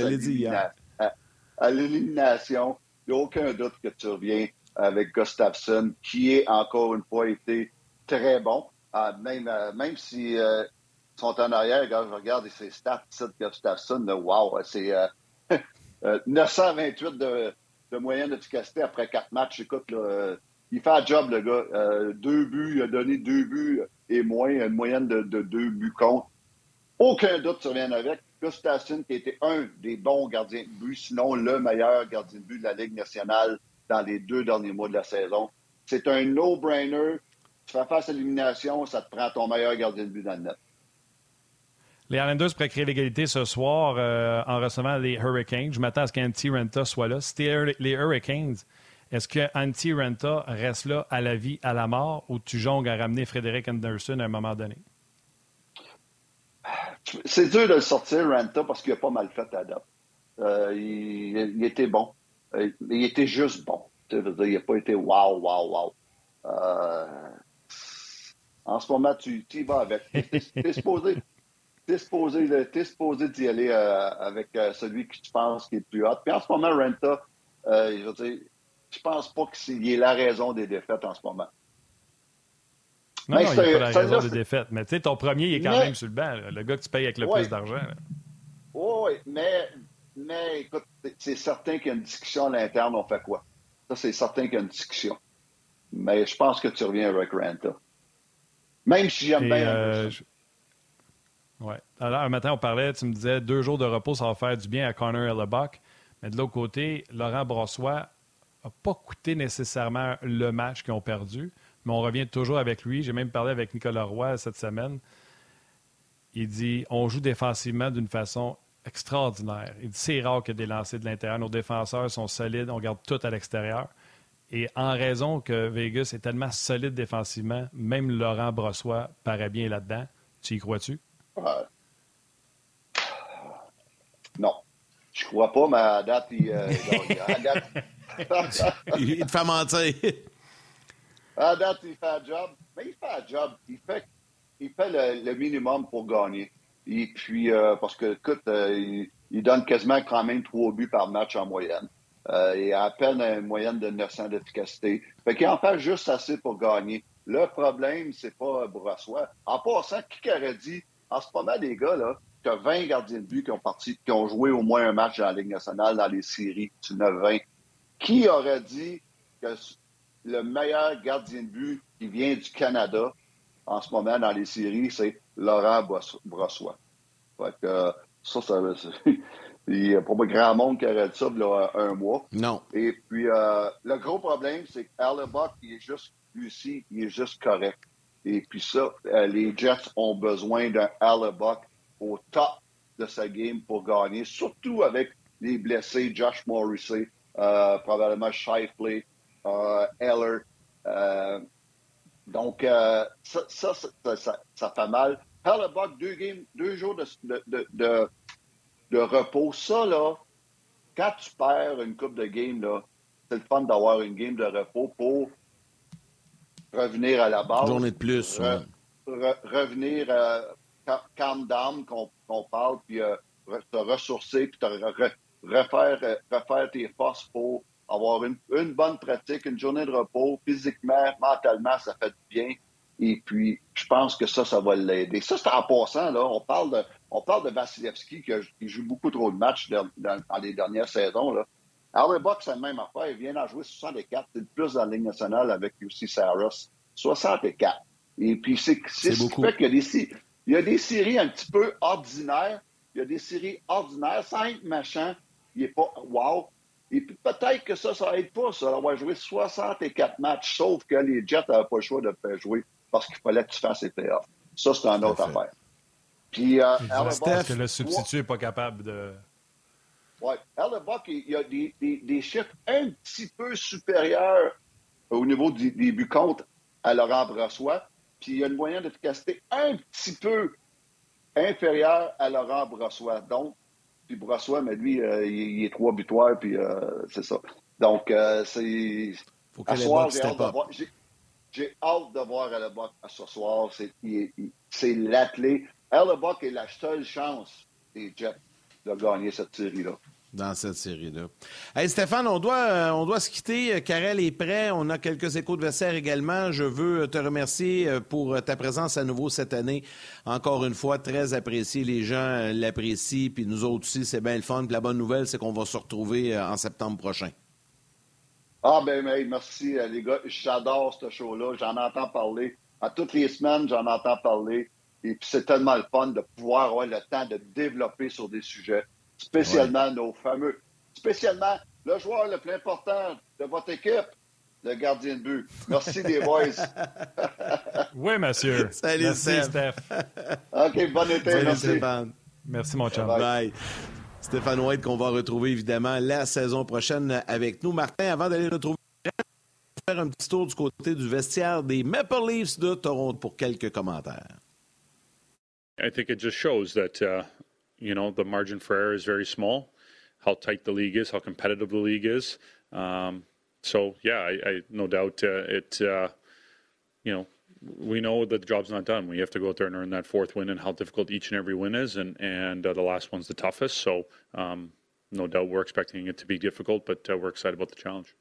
à l'élimination. Il n'y a aucun doute que tu reviens avec Gustafsson, qui est encore une fois été très bon. Ah, même, euh, même si euh, sont en arrière, quand je regarde ses stats de Gustafsson, wow, c'est 928 euh, de, moyenne d'efficacité après quatre matchs. Écoute, il fait un job, le gars. deux buts, il a donné deux buts et moins, une moyenne de, deux buts contre. Aucun doute tu reviens avec. Gustafsson, qui était un des bons gardiens de but, sinon le meilleur gardien de but de la Ligue nationale dans les deux derniers mois de la saison. C'est un no-brainer. Tu fais face à l'élimination, ça te prend ton meilleur gardien de but dans le net. Les Islanders pourraient créer l'égalité ce soir euh, en recevant les Hurricanes. Je m'attends à ce qu'Antti Renta soit là. Si les Hurricanes, est-ce que Antti Renta reste là à la vie, à la mort, ou tu jongles à ramener Frédéric Anderson à un moment donné? C'est dur de le sortir, Renta, parce qu'il a pas mal fait à date. Euh, il, était bon. Euh, il était juste bon. il n'a pas été wow, wow, wow. Euh, en ce moment, tu y vas avec. Tu es supposé, supposé, d'y aller euh, avec celui que tu penses qui est le plus hot. Puis en ce moment, Renta, je veux dire, je pense pas qu'il ait la raison des défaites en ce moment. Non, non, il n'y a pas la raison des défaites. Mais tu sais, ton premier, il est quand même sur le banc. Le gars que tu payes avec le plus d'argent. Oui, mais mais écoute, c'est certain qu'il y a une discussion à l'interne, on fait quoi? Ça, c'est certain qu'il y a une discussion. Mais je pense que tu reviens avec Ranta. Même si j'aime bien. Euh, Oui. Alors, un matin, on parlait, tu me disais, deux jours de repos, ça va faire du bien à Connor Hellebuck. Mais de l'autre côté, Laurent Brossois n'a pas coûté nécessairement le match qu'ils ont perdu, mais on revient toujours avec lui. J'ai même parlé avec Nicolas Roy cette semaine. Il dit on joue défensivement d'une façon extraordinaire. Il dit c'est rare que des lancers de l'intérieur. Nos défenseurs sont solides, on garde tout à l'extérieur. Et en raison que Vegas est tellement solide défensivement, même Laurent Brossois paraît bien là-dedans. Tu y crois-tu? Non. Je crois pas, mais à date, il, euh, il te fait mentir. À date, il fait un job. Mais il fait un job. Il fait, il fait le minimum pour gagner. Et puis, euh, parce que, écoute, euh, il, donne quasiment quand même trois buts par match en moyenne. Euh, il a à peine une moyenne de 900 d'efficacité. Fait qu'il en fait juste assez pour gagner. Le problème, c'est pas Brassois. En passant, qui aurait dit, en ce moment, les gars, là, tu as 20 gardiens de but qui ont, parti, qui ont joué au moins un match dans la Ligue nationale, dans les séries. Tu en as 20. Qui aurait dit que le meilleur gardien de but qui vient du Canada en ce moment dans les séries, c'est Laurent Brossois. Fait que, ça, ça, il n'y a pas grand monde qui dit ça là, un mois. Non. Et puis, euh, le gros problème, c'est qu'Allebuck, il est juste, lui il est juste correct. Et puis ça, euh, les Jets ont besoin d'un Allebuck au top de sa game pour gagner, surtout avec les blessés Josh Morrissey, euh, probablement Shifley, euh, Eller. Donc, euh, ça, ça, ça, ça, fait mal. Hellebuck, deux, games, deux jours de, de, de, de, repos. Ça, là, quand tu perds une coupe de game, là, c'est le fun d'avoir une game de repos pour revenir à la base. Une journée de plus. revenir, euh, calm down, qu'on parle, puis euh, te ressourcer, puis te refaire, euh, refaire tes forces pour avoir une, une, bonne pratique, une journée de repos, physiquement, mentalement, ça fait du bien. Et puis, je pense que ça, ça va l'aider. Ça, c'est en passant, là. On parle de, on parle de Vasilevski qui, joue beaucoup trop de matchs dans, les dernières saisons, là. Buck, c'est la même affaire. Il vient d'en jouer 64. C'est le plus dans la Ligue nationale avec UC Saros. 64. Et puis, c'est ce qui fait qu'il y a des, il y a des séries un petit peu ordinaires. Il y a des séries ordinaires, cinq machins. Il n'est pas wow. Et puis peut-être que ça, ça aide pas, ça, d'avoir joué 64 matchs, sauf que les Jets n'avaient pas le choix de faire jouer parce qu'il fallait que tu fasses les playoffs. Ça, c'est une autre affaire. Puis, euh, que le substitut n'est pas capable de. Oui. Buck, il y a des, des, chiffres un petit peu supérieurs au niveau des, des buts contre à Laurent Brossois. Puis il y a une moyenne d'efficacité un petit peu inférieure à Laurent Brossois. Donc, puis Brossois, mais lui, euh, il, est trois butoirs, puis euh, c'est ça. Donc, euh, c'est. Faut que soir, j'ai hâte, j'ai hâte de voir Hellebuck ce soir. C'est l'athlète. Hellebuck est la seule chance des Jets de gagner cette série-là dans cette série-là. Hey Stéphane, on doit, euh, on doit se quitter. Karel est prêt. On a quelques échos de vestiaire également. Je veux te remercier euh, pour ta présence à nouveau cette année. Encore une fois, très apprécié. Les gens euh, l'apprécient. Puis nous autres aussi, c'est bien le fun. Puis la bonne nouvelle, c'est qu'on va se retrouver en septembre prochain. Ah ben, ben merci les gars. J'adore ce show-là. J'en entends parler. À toutes les semaines, j'en entends parler. Et puis c'est tellement le fun de pouvoir avoir le temps de développer sur des sujets spécialement nos fameux, spécialement le joueur le plus important de votre équipe, le gardien de but. Merci des boys. oui, monsieur. Salut, merci, Steph. OK, bon été. Salut, merci. Stéphane. Merci, mon chum. Bye. Stéphane White, qu'on va retrouver évidemment la saison prochaine avec nous. Martin, avant d'aller retrouver faire un petit tour du côté du vestiaire des Maple Leafs de Toronto pour quelques commentaires. I think it just shows that uh, you know, the margin for error is very small. How tight the league is, how competitive the league is. Um, so yeah, I, I no doubt uh, it. Uh, you know, we know that the job's not done. We have to go out there and earn that fourth win, and how difficult each and every win is, and and uh, the last one's the toughest. So um, no doubt we're expecting it to be difficult, but uh, we're excited about the challenge.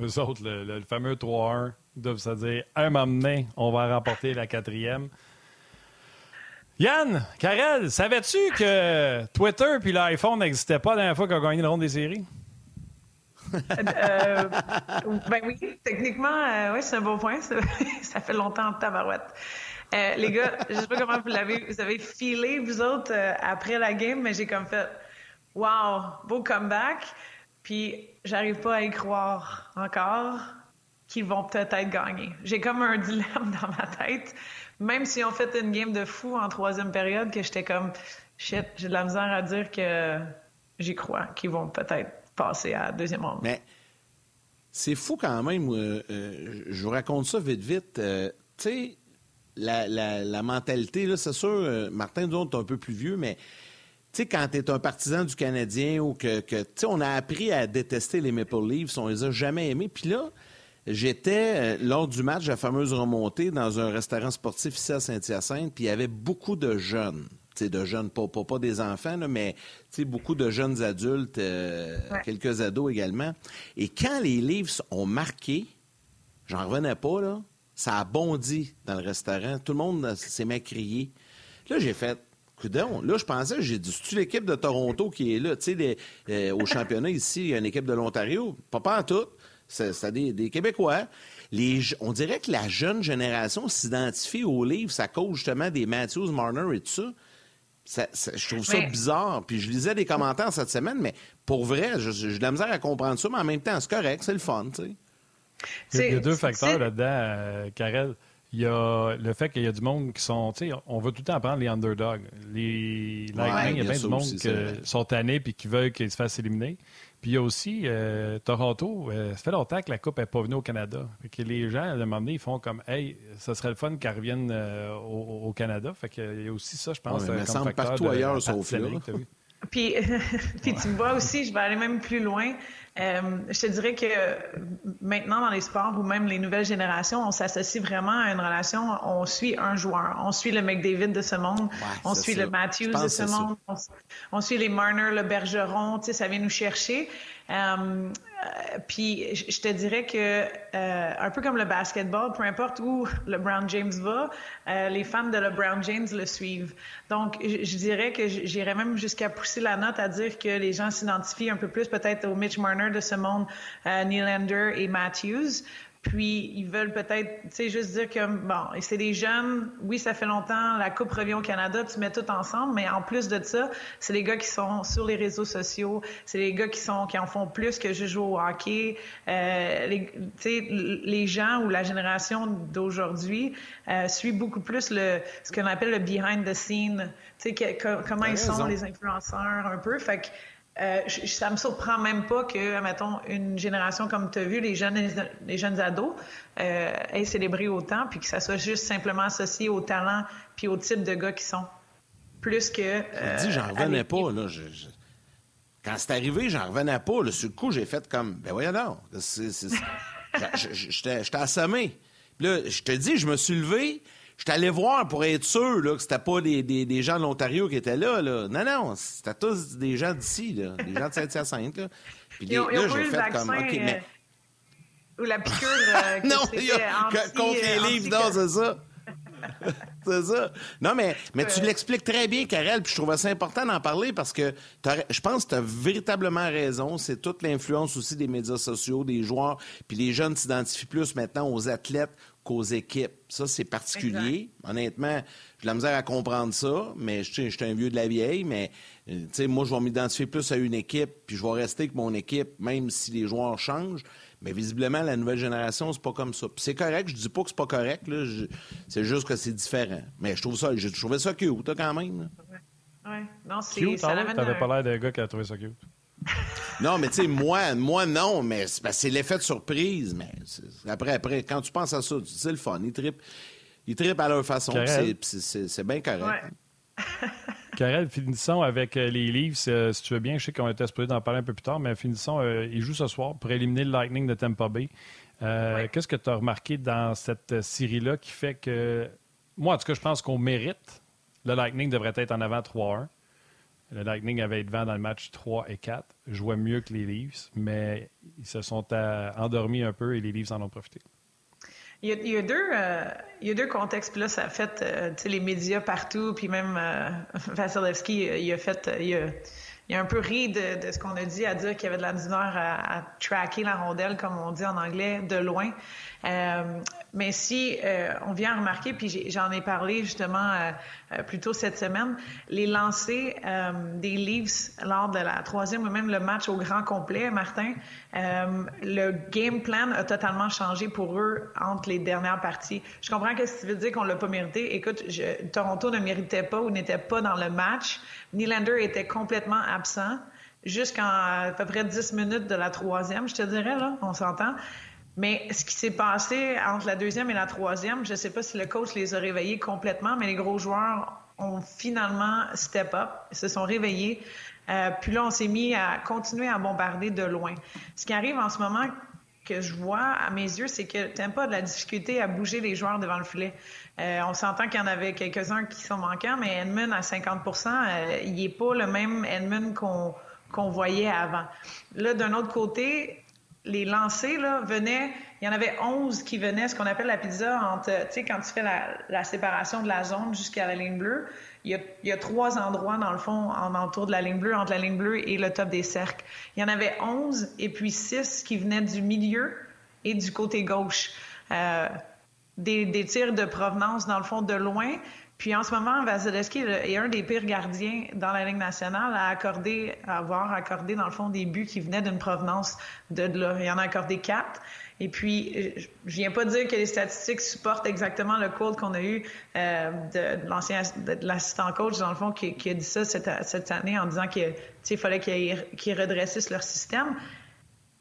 Eux autres, le, le, fameux 3-1, doivent se dire un moment donné, on va remporter la quatrième. Yann, Karel, savais-tu que Twitter puis l'iPhone n'existaient pas la dernière fois qu'on a gagné le ronde des séries? euh, ben oui, techniquement, euh, oui, c'est un beau point. Ça, fait longtemps tabarouette. Euh, les gars, je sais pas comment vous l'avez, vous avez filé, vous autres, euh, après la game, mais j'ai comme fait, wow, beau comeback. Puis, j'arrive pas à y croire encore qu'ils vont peut-être gagner. J'ai comme un dilemme dans ma tête. Même si on fait une game de fou en troisième période, que j'étais comme shit, j'ai de la misère à dire que j'y crois, qu'ils vont peut-être passer à la deuxième ronde. Mais c'est fou quand même. Euh, euh, je vous raconte ça vite, vite. Euh, tu sais, la, mentalité, là, c'est sûr, Martin, nous autres, un peu plus vieux, mais tu sais, quand tu es un partisan du Canadien ou que, que tu sais, on a appris à détester les Maple Leafs, on les a jamais aimés. Puis là, J'étais, euh, lors du match, la fameuse remontée, dans un restaurant sportif ici à Saint-Hyacinthe, puis il y avait beaucoup de jeunes. de jeunes, pas, pas, des enfants, là, mais beaucoup de jeunes adultes, euh, quelques ados également. Et quand les Leafs ont marqué, j'en revenais pas, là, ça a bondi dans le restaurant. Tout le monde s'est mis à crier. Là, j'ai fait, Coudon, là, je pensais, j'ai dit, c'est-tu l'équipe de Toronto qui est là? Tu sais, euh, au championnat ici, il y a une équipe de l'Ontario? Pas pas en tout c'est des, Québécois. Les, on dirait que la jeune génération s'identifie aux livres, ça cause justement des Matthews, Marner et tout ça. je trouve ça bizarre. Puis je lisais des commentaires cette semaine, mais pour vrai, j'ai de la misère à comprendre ça, mais en même temps, c'est correct, c'est le fun, tu sais. Il y a deux facteurs là-dedans, euh, Karel. Il y a le fait qu'il y a du monde qui sont. Tu sais, on veut tout le temps prendre les underdogs. Les Lightning, il y a bien du monde qui sont tannés et qui veulent qu'ils se fassent éliminer. Puis il y a aussi euh, Toronto. Euh, ça fait longtemps que la Coupe n'est pas venue au Canada. que les gens, à un moment donné, ils font comme Hey, ça serait le fun qu'elle revienne euh, au, Canada. Fait qu'il y a aussi ça, je pense. Ouais, mais comme semble partout ailleurs sauf là. Puis, puis tu vois aussi, je vais aller même plus loin. Euh, je te dirais que maintenant dans les sports ou même les nouvelles générations, on s'associe vraiment à une relation. On suit un joueur, on suit le McDavid de ce monde, on suit le Matthews de ce monde, on, suit les Marner, le Bergeron. Tu sais, ça vient nous chercher. Euh, puis je te dirais que euh, un peu comme le basketball, peu importe où le Brown James va, euh, les fans de le Brown James le suivent. Donc je, dirais que j'irais même jusqu'à pousser la note à dire que les gens s'identifient un peu plus peut-être au Mitch Marner de ce monde, Nylander et Matthews, puis ils veulent peut-être, tu sais, juste dire que bon, c'est des jeunes. Oui, ça fait longtemps. La coupe revient au Canada. Tu mets tout ensemble, mais en plus de ça, c'est les gars qui sont sur les réseaux sociaux. C'est les gars qui sont qui en font plus que juste jouer au hockey. Euh, les, tu sais, les gens ou la génération d'aujourd'hui euh, suit beaucoup plus le ce qu'on appelle le behind the scene. Tu sais, comment ils sont les influenceurs un peu. Fait que euh, ça me surprend même pas que, mettons, une génération comme tu as vu, les jeunes, les jeunes ados, euh, aient célébré autant, puis que ça soit juste simplement associé au talent puis au type de gars qui sont. Plus que. Euh, dis, j'en revenais pas, là. Quand c'est arrivé, j'en revenais pas. Là. Sur le coup, j'ai fait comme, ben voyons donc. J'étais assommé. Puis là, je te dis, je me suis levé. Je suis allé voir pour être sûr là, que c'était pas des, des, des, gens de l'Ontario qui étaient là, là. Non, non, c'était tous des gens d'ici, là, des gens de Saint-Hyacinthe. Là. Puis ils ont, là, j'ai fait comme OK, mais. Euh, ou la piqûre euh, non, contre les euh, livres, non, c'est ça. c'est ça. Non, mais, mais tu l'expliques très bien, Karel, puis je trouvais ça important d'en parler parce que je pense que tu as véritablement raison. C'est toute l'influence aussi des médias sociaux, des joueurs, puis les jeunes s'identifient plus maintenant aux athlètes qu'aux équipes. Ça, c'est particulier. Honnêtement, j'ai la misère à comprendre ça, mais je, suis un vieux de la vieille, mais euh, moi, je vais m'identifier plus à une équipe, puis je vais rester avec mon équipe, même si les joueurs changent. Mais visiblement, la nouvelle génération, c'est pas comme ça. c'est correct, je dis pas que c'est pas correct, c'est juste que c'est différent. Mais je trouve ça, j'ai trouvé ça cute, quand même. Oui, non, c'est. Cute, ah T'avais pas l'air d'un gars qui a trouvé ça cute. Non, mais tu sais, moi, moi, non, mais c'est l'effet de surprise. Mais après, après, quand tu penses à ça, c'est le fun. Ils trippent, ils trippent à leur façon. C'est bien correct. Ouais. finissons avec euh, les Leafs. Euh, si tu veux bien, je sais qu'on était supposé d'en parler un peu plus tard, mais finissons. Euh, ils jouent ce soir pour éliminer le Lightning de Tampa Bay. Qu'est-ce que tu as remarqué dans cette série-là qui fait que. Moi, en tout cas, je pense qu'on mérite. Le Lightning devrait être en avant 3-1. Le Lightning avait été devant dans le match 3 et 4, jouait mieux que les Leafs, mais ils se sont euh, endormis un peu et les Leafs en ont profité. Il y a, deux, euh, deux contextes. Puis là, ça a fait euh, les médias partout, puis même Vasilevski, il a fait. Il a, a un peu ri de, ce qu'on a dit, à dire qu'il y avait de la misère à, à, tracker la rondelle, comme on dit en anglais, de loin. Euh, mais si euh, on vient remarquer, puis j'en ai parlé justement euh, plus tôt cette semaine, les lancers des Leafs lors de la troisième ou même le match au grand complet, Martin, le game plan a totalement changé pour eux entre les dernières parties. Je comprends que ça veut dire qu'on l'a pas mérité. Écoute, Toronto ne méritait pas ou n'était pas dans le match. Nylander était complètement absent jusqu'en à peu près 10 minutes de la troisième, je te dirais, là, on s'entend. Mais ce qui s'est passé entre la deuxième et la troisième, je ne sais pas si le coach les a réveillés complètement, mais les gros joueurs ont finalement step up, se sont réveillés. Euh, puis là, on s'est mis à continuer à bombarder de loin. Ce qui arrive en ce moment que je vois à mes yeux, c'est que tu pas de la difficulté à bouger les joueurs devant le filet. Euh, on s'entend qu'il y en avait quelques-uns qui sont manquants, mais Edmund à 50% euh, il n'est pas le même Edmund qu'on voyait avant. Là, d'un autre côté, les lancers là, venaient, il y en avait 11 qui venaient, ce qu'on appelle la pizza, entre, tu quand tu fais la, séparation de la zone jusqu'à la ligne bleue, il y, a, trois endroits, dans le fond, en entour de la ligne bleue, entre la ligne bleue et le top des cercles. Il y en avait 11 et puis 6 qui venaient du milieu et du côté gauche. Euh, des, tirs de provenance, dans le fond, de loin, puis en ce moment, Vasilevski est un des pires gardiens dans la Ligue nationale à accorder, à avoir accordé dans le fond des buts qui venaient d'une provenance de, là. Il en a accordé quatre. Et puis, je viens pas dire que les statistiques supportent exactement le code qu'on a eu euh, de, l'ancien, de l'assistant coach, dans le fond, qui, a dit ça cette, année en disant qu'il fallait qu'ils, qu'ils redressissent leur système.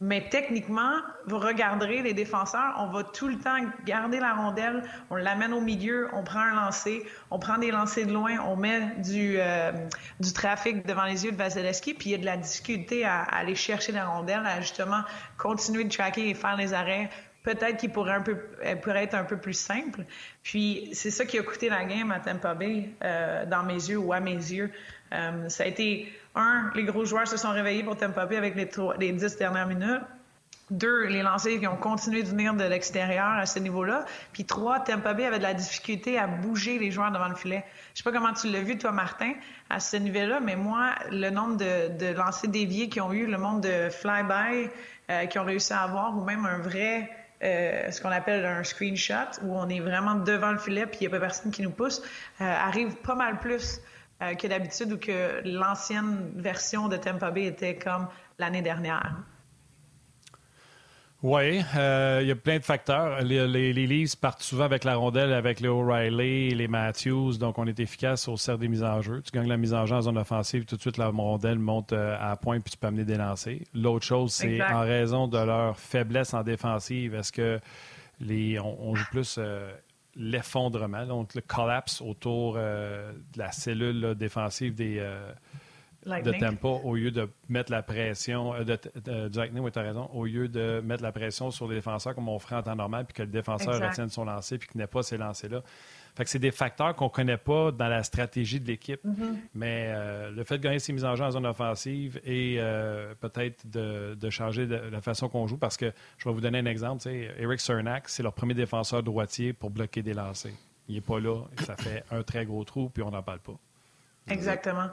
Mais techniquement, vous regarderez les défenseurs, on va tout le temps garder la rondelle, on l'amène au milieu, on prend un lancer, on prend des lancers de loin, on met du, euh, du trafic devant les yeux de Vasilevski, puis il y a de la difficulté à, aller chercher la rondelle, à justement continuer de tracker et faire les arrêts. Peut-être qu'il pourrait, peu, pourrait être un peu plus simple. Puis c'est ça qui a coûté la game à Tampa Bay, euh, dans mes yeux ou à mes yeux. Euh, ça a été un, les gros joueurs se sont réveillés pour Tampa Bay avec les, les dix dernières minutes. Deux, les lancers qui ont continué de venir de l'extérieur à ce niveau-là. Puis trois, Tampa Bay avait de la difficulté à bouger les joueurs devant le filet. Je sais pas comment tu l'as vu, toi, Martin, à ce niveau-là, mais moi, le nombre de, lancers déviés qu'ils ont eu, le nombre de fly-by euh, qu'ils ont réussi à avoir, ou même un vrai euh, ce qu'on appelle un screenshot, où on est vraiment devant le filet puis il n'y a pas personne qui nous pousse, euh, arrive pas mal plus euh, que d'habitude ou que l'ancienne version de Tampa Bay était comme l'année dernière. Oui, euh, il y a plein de facteurs. Les, les, Leafs partent souvent avec la rondelle, avec les O'Reilly, les Matthews, donc on est efficace au cercle des mises en jeu. Tu gagnes la mise en jeu en zone offensive, tout de suite la rondelle monte euh, à point puis tu peux amener des lancers. L'autre chose, c'est en raison de leur faiblesse en défensive, est-ce que les, on, joue plus l'effondrement, donc le collapse autour euh, de la cellule défensive des, euh, de tempo au lieu de mettre la pression, euh, de, de, oui, tu as raison, au lieu de mettre la pression sur les défenseurs comme on ferait en temps normal, puis que le défenseur retienne son lancer, puis qu'il n'ait pas ces lancers-là. Fait que c'est des facteurs qu'on ne connaît pas dans la stratégie de l'équipe. Mm-hmm. Mais euh, le fait de gagner ses mises en jeu en zone offensive et euh, peut-être de, changer la façon qu'on joue, parce que je vais vous donner un exemple. Eric Cernak, c'est leur premier défenseur droitier pour bloquer des lancers. Il n'est pas là. ça fait un très gros trou, puis on n'en parle pas. Exactement.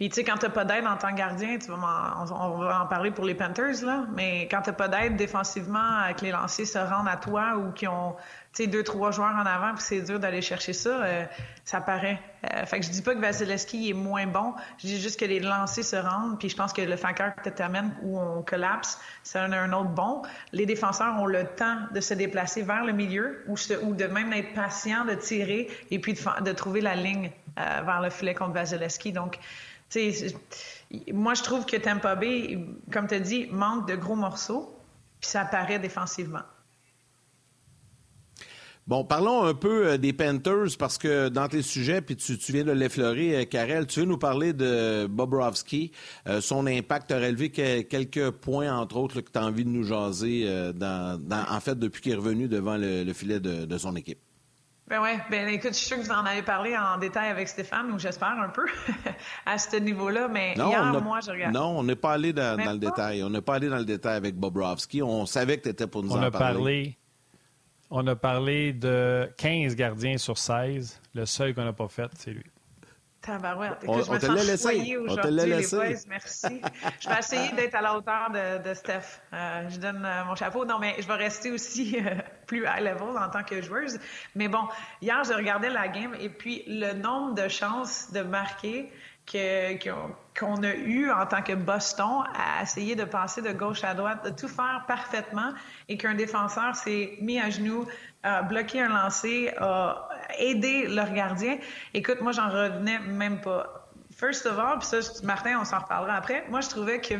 Puis, tu sais, quand t'as pas d'aide en tant que gardien, tu vas on, va en parler pour les Panthers, là, mais quand t'as pas d'aide défensivement, que les lancers se rendent à toi ou qui ont, tu sais, deux, trois joueurs en avant, puis c'est dur d'aller chercher ça, euh, ça paraît. Euh, fait que je dis pas que Vasilevski est moins bon, je dis juste que les lancers se rendent, puis je pense que le facteur que tu amènes où on collapse, c'est un, autre bon. Les défenseurs ont le temps de se déplacer vers le milieu ou, de même être patient, de tirer et puis de, de trouver la ligne euh, vers le filet contre Vasilevski. Donc, moi, je trouve que Tampa Bay, comme tu as dit, manque de gros morceaux, puis ça apparaît défensivement. Bon, parlons un peu euh, des Panthers parce que dans tes sujets, puis tu, viens de l'effleurer, euh, Karel, tu veux nous parler de Bobrovski. Euh, son impact a relevé quelques points, entre autres, que tu as envie de nous jaser, en fait, depuis qu'il est revenu devant le, filet de son équipe. Ben ouais, ben écoute, je suis sûre que vous en avez parlé en détail avec Stéphane, ou j'espère un peu à ce niveau-là, mais hier, moi, je regarde. Non, on n'est pas allé dans, le détail. On n'est pas allé dans le détail avec Bobrovski. On savait que tu étais pour nous on en a parler. Parlé, on a parlé de 15 gardiens sur 16. Le seul qu'on n'a pas fait, c'est lui. Tabarouette. on, je me te l'a laissé. On te l'a laissé. merci. je vais essayer d'être à la hauteur de, Steph. Euh, je donne euh, mon chapeau. Non, mais je vais rester aussi euh, plus high level en tant que joueuse. Mais bon, hier, je regardais la game et puis le nombre de chances de marquer qu'on a eu en tant que Boston à essayer de passer de gauche à droite, de tout faire parfaitement et qu'un défenseur s'est mis à genoux, a bloqué un lancer, a aidé leur gardien. Écoute, moi, j'en revenais même pas. First of all, puis ça, Martin, on s'en reparlera après. Moi, je trouvais que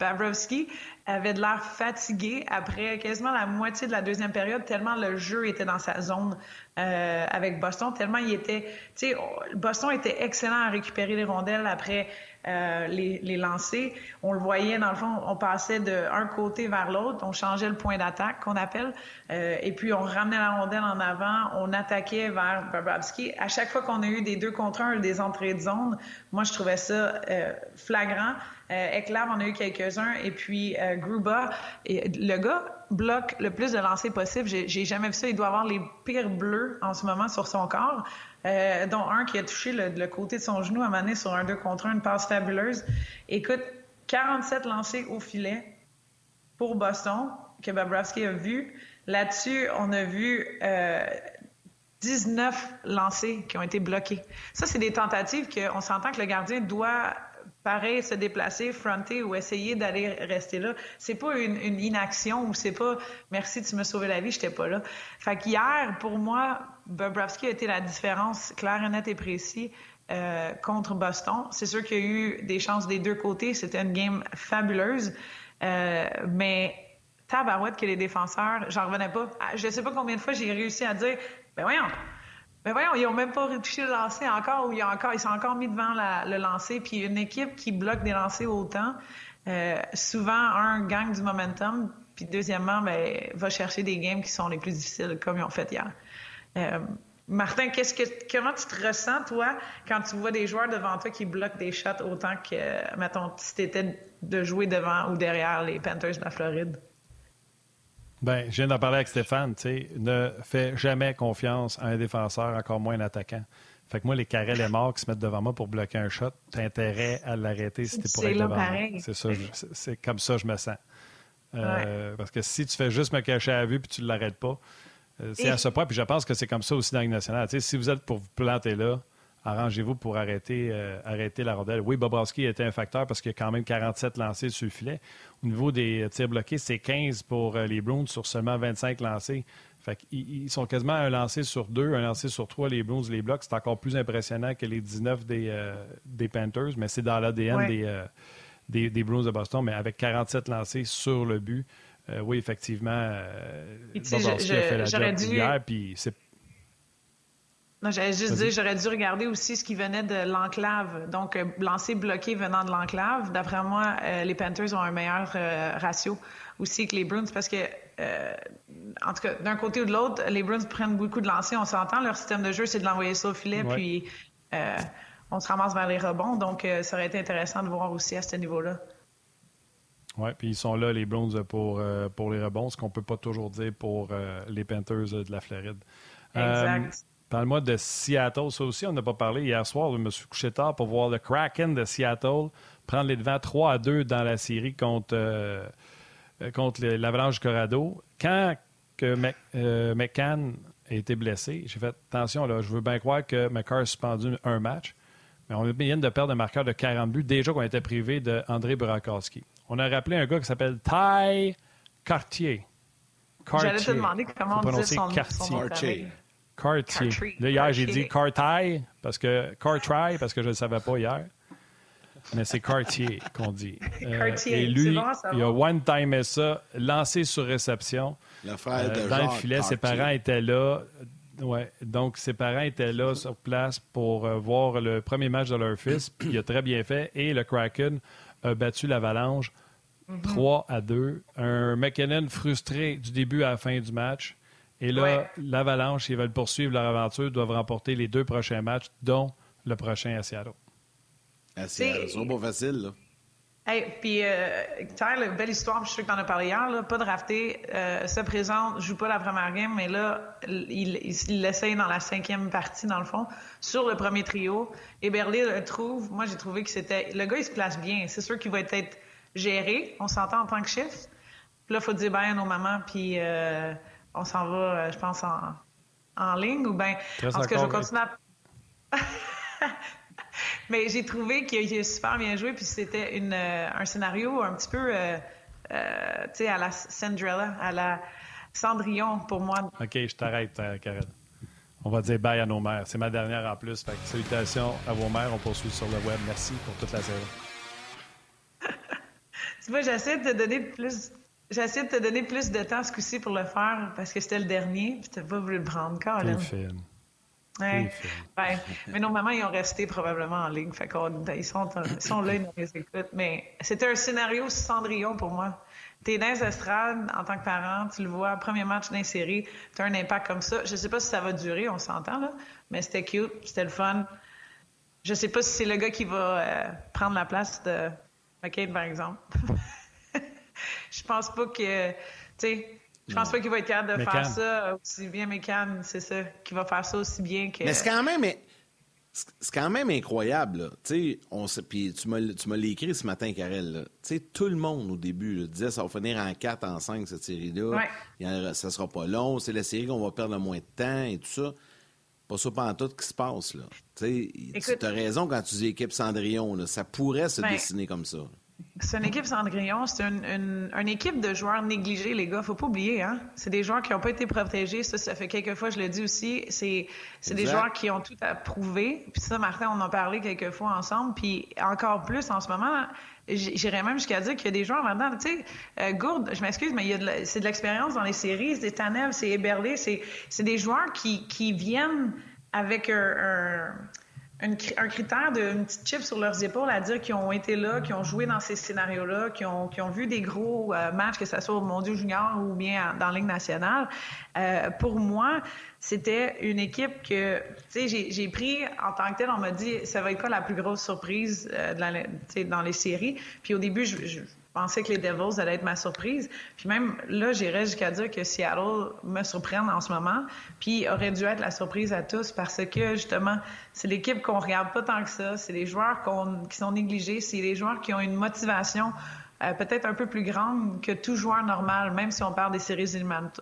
Bobrovski avait de l'air fatigué après quasiment la moitié de la deuxième période, tellement le jeu était dans sa zone euh, avec Boston, tellement il était, tu sais, Boston était excellent à récupérer les rondelles après euh, les, les lancers. On le voyait, dans le fond, on passait d'un côté vers l'autre, on changeait le point d'attaque qu'on appelle, euh, et puis on ramenait la rondelle en avant, on attaquait vers Bobrovski. À chaque fois qu'on a eu des deux contre un, des entrées de zone, moi je trouvais ça euh, flagrant. Euh, Eclair on a eu quelques-uns, et puis euh, Gruba, le gars bloque le plus de lancers possible. J'ai jamais vu ça. Il doit avoir les pires bleus en ce moment sur son corps. Euh, dont un qui a touché le, côté de son genou à maner sur un 2 contre 1, une passe fabuleuse. Écoute, 47 lancés au filet pour Boston que Bobrovski a vu. Là-dessus, on a vu euh, 19 lancés qui ont été bloqués. Ça, c'est des tentatives qu'on s'entend que le gardien doit pareil, se déplacer, fronter ou essayer d'aller rester là. C'est pas une, inaction ou c'est pas merci, tu m'as sauvé la vie, j'étais pas là. Fait qu'hier, pour moi, Bobrovski a été la différence claire, nette et précise euh, contre Boston. C'est sûr qu'il y a eu des chances des deux côtés. C'était une game fabuleuse. mais tabarouette que les défenseurs, j'en revenais pas. Ah, je sais pas combien de fois j'ai réussi à dire, ben voyons, ben voyons, ils ont même pas retouché le lancer encore ou ils, encore, ils sont encore mis devant le lancer. Puis une équipe qui bloque des lancers autant, euh, souvent, un, gagne du momentum, puis deuxièmement, ben, va chercher des games qui sont les plus difficiles, comme ils ont fait hier. Euh, Martin, comment tu te ressens, toi, quand tu vois des joueurs devant toi qui bloquent des shots autant que, mettons, si tu étais de jouer devant ou derrière les Panthers de la Floride? Ben, je viens d'en parler avec Stéphane, tu sais, ne fais jamais confiance à un défenseur, encore moins un attaquant. Fait que moi, les carrés les morts qui se mettent devant moi pour bloquer un shot, t'as intérêt à l'arrêter si t'es pour être devant moi. C'est c'est comme ça je me sens. Euh, parce que si tu fais juste me cacher à la vue puis tu ne l'arrêtes pas, euh, c'est à ce point. Puis je pense que c'est comme ça aussi dans la nationale. Tu sais, si vous êtes pour vous planter là, arrangez-vous pour arrêter, euh, arrêter la rondelle. Oui, Bobrovski était un facteur parce qu'il y a quand même 47 lancés sur le filet. Au niveau des tirs bloqués, c'est 15 pour les Bruins sur seulement 25 lancés. Fait ils, sont quasiment un lancé sur deux, un lancé sur trois, les Bruins, les blocs. C'est encore plus impressionnant que les 19 des, des Panthers, mais c'est dans l'ADN des, des, des, Bruins de Boston, mais avec 47 lancés sur le but. oui, effectivement, Bobrovski a fait la job dû... hier, puis c'est non, j'allais juste dire, j'aurais dû regarder aussi ce qui venait de l'enclave. Donc, euh, lancer bloqué venant de l'enclave. D'après moi, euh, les Panthers ont un meilleur euh, ratio aussi que les Bruins parce que, en tout cas, d'un côté ou de l'autre, les Bruins prennent beaucoup de lancers. On s'entend, leur système de jeu, c'est de l'envoyer ça au filet, puis on se ramasse vers les rebonds. Donc, ça aurait été intéressant de voir aussi à ce niveau-là. Oui, puis ils sont là, les Bruins, pour, pour les rebonds, ce qu'on ne peut pas toujours dire pour les Panthers de la Floride. Exact. Parle-moi de Seattle. Ça aussi, on n'a pas parlé hier soir. Je me suis couché tard pour voir le Kraken de Seattle prendre les devants 3 à 2 dans la série contre, euh, contre l'Avalanche Corrado. Quand que euh, McCann a été blessé, j'ai fait attention, là, je veux bien croire que McCarr a suspendu un match. Mais on vient de perdre un marqueur de 40 buts déjà qu'on était privé d'André Burakovsky. On a rappelé un gars qui s'appelle Ty Cartier. Cartier. J'allais te demander comment on dit son, Cartier. Cartier. Là, hier, j'ai dit Cartier parce que Cartry parce que je ne le savais pas hier. Mais c'est Cartier qu'on dit. Euh, Cartier. et lui, il a one-time ça, lancé sur réception. Frère de euh, Dans le filet, ses parents étaient là. Ouais, donc, ses parents étaient là sur place pour euh, voir le premier match de leur fils. Puis il a très bien fait. Et le Kraken a battu l'Avalanche 3 mm-hmm. à 2. Un McKinnon frustré du début à la fin du match. Et là, l'Avalanche, ils veulent poursuivre leur aventure, doivent remporter les deux prochains matchs, dont le prochain à Seattle. À Seattle, c'est pas facile, là. Hey, puis euh, Tyler, belle histoire, je suis sûr que tu en as parlé hier, là, pas drafté, euh, se présente, joue pas la première game, mais là, il l'essaye dans la cinquième partie, dans le fond, sur le premier trio. Et Berlin le trouve, moi j'ai trouvé que c'était, le gars il se place bien, c'est sûr qu'il va être, géré, on s'entend en tant que chef. Puis là, il faut dire bye à nos mamans, puis... Euh, on s'en va, euh, je pense, en, en ligne ou bien. En tout cas, je vais continuer à. Mais j'ai trouvé qu'il a super bien joué, puis c'était une, euh, un scénario un petit peu, euh, tu sais, à la Cinderella, à la Cendrillon pour moi. OK, je t'arrête, Karen. On va dire bye à nos mères. C'est ma dernière en plus. Fait salutations à vos mères. On poursuit sur le web. Merci pour toute la série. tu vois, j'essaie de te donner plus j'ai essayé de te donner plus de temps ce coup-ci pour le faire parce que c'était le dernier, puis t'as pas voulu le prendre, Colin. Ouais. Mais nos mamans, ils ont resté probablement en ligne. Fait ben, ils, sont, ils sont là, ils nous écoutent. Mais c'était un scénario Cendrillon pour moi. T'es dans les estrades en tant que parent, tu le vois, premier match d'insérie, t'as un impact comme ça. Je sais pas si ça va durer, on s'entend, là, mais c'était cute, c'était le fun. Je sais pas si c'est le gars qui va euh, prendre la place de McCain, par exemple. je pense pas que, tu sais, je pense pas qu'il va être capable de faire ça aussi bien, Mécan, c'est ça, qu'il va faire ça aussi bien que. Mais c'est quand même. C'est quand même incroyable. Tu sais, puis tu m'as écrit ce matin, Karel. Tout le monde au début disait ça va finir en 4, en 5, cette série-là. Ouais. Ça sera pas long. C'est la série qu'on va perdre le moins de temps et tout ça. Pas ça pas en tout qui se passe. Là. Tu as raison quand tu dis équipe Cendrillon. Là, ça pourrait se ben, dessiner comme ça. C'est une équipe Cendrillon, c'est une, une, équipe de joueurs négligés, les gars. Faut pas oublier, hein. C'est des joueurs qui n'ont pas été protégés. Ça, ça fait quelques fois, je le dis aussi. C'est, c'est des joueurs qui ont tout à prouver. Puis ça, Martin, on en a parlé quelques fois ensemble. Puis encore plus en ce moment, j'irais même jusqu'à dire qu'il y a des joueurs maintenant. Tu sais, euh, Gourde, je m'excuse, mais il y a c'est de l'expérience dans les séries. C'est Tanev, c'est Eberle, c'est, c'est des joueurs qui, qui viennent avec un un critère d'une petite chip sur leurs épaules à dire qu'ils ont été là, qu'ils ont joué dans ces scénarios-là, qu'ils ont, ont, vu des gros euh, matchs, que ce soit au Mondial Junior ou bien dans la Ligue nationale. Euh, pour moi, c'était une équipe que, tu sais, j'ai pris en tant que tel, on m'a dit, ça va être quoi la plus grosse surprise euh, de la, dans les séries? Puis au début, je, je pensais que les Devils allaient être ma surprise. Puis même là, j'irais jusqu'à dire que Seattle me surprenne en ce moment, puis aurait dû être la surprise à tous parce que justement, c'est l'équipe qu'on regarde pas tant que ça, c'est les joueurs qui sont négligés, c'est les joueurs qui ont une motivation euh, peut-être un peu plus grande que tout joueur normal, même si on parle des séries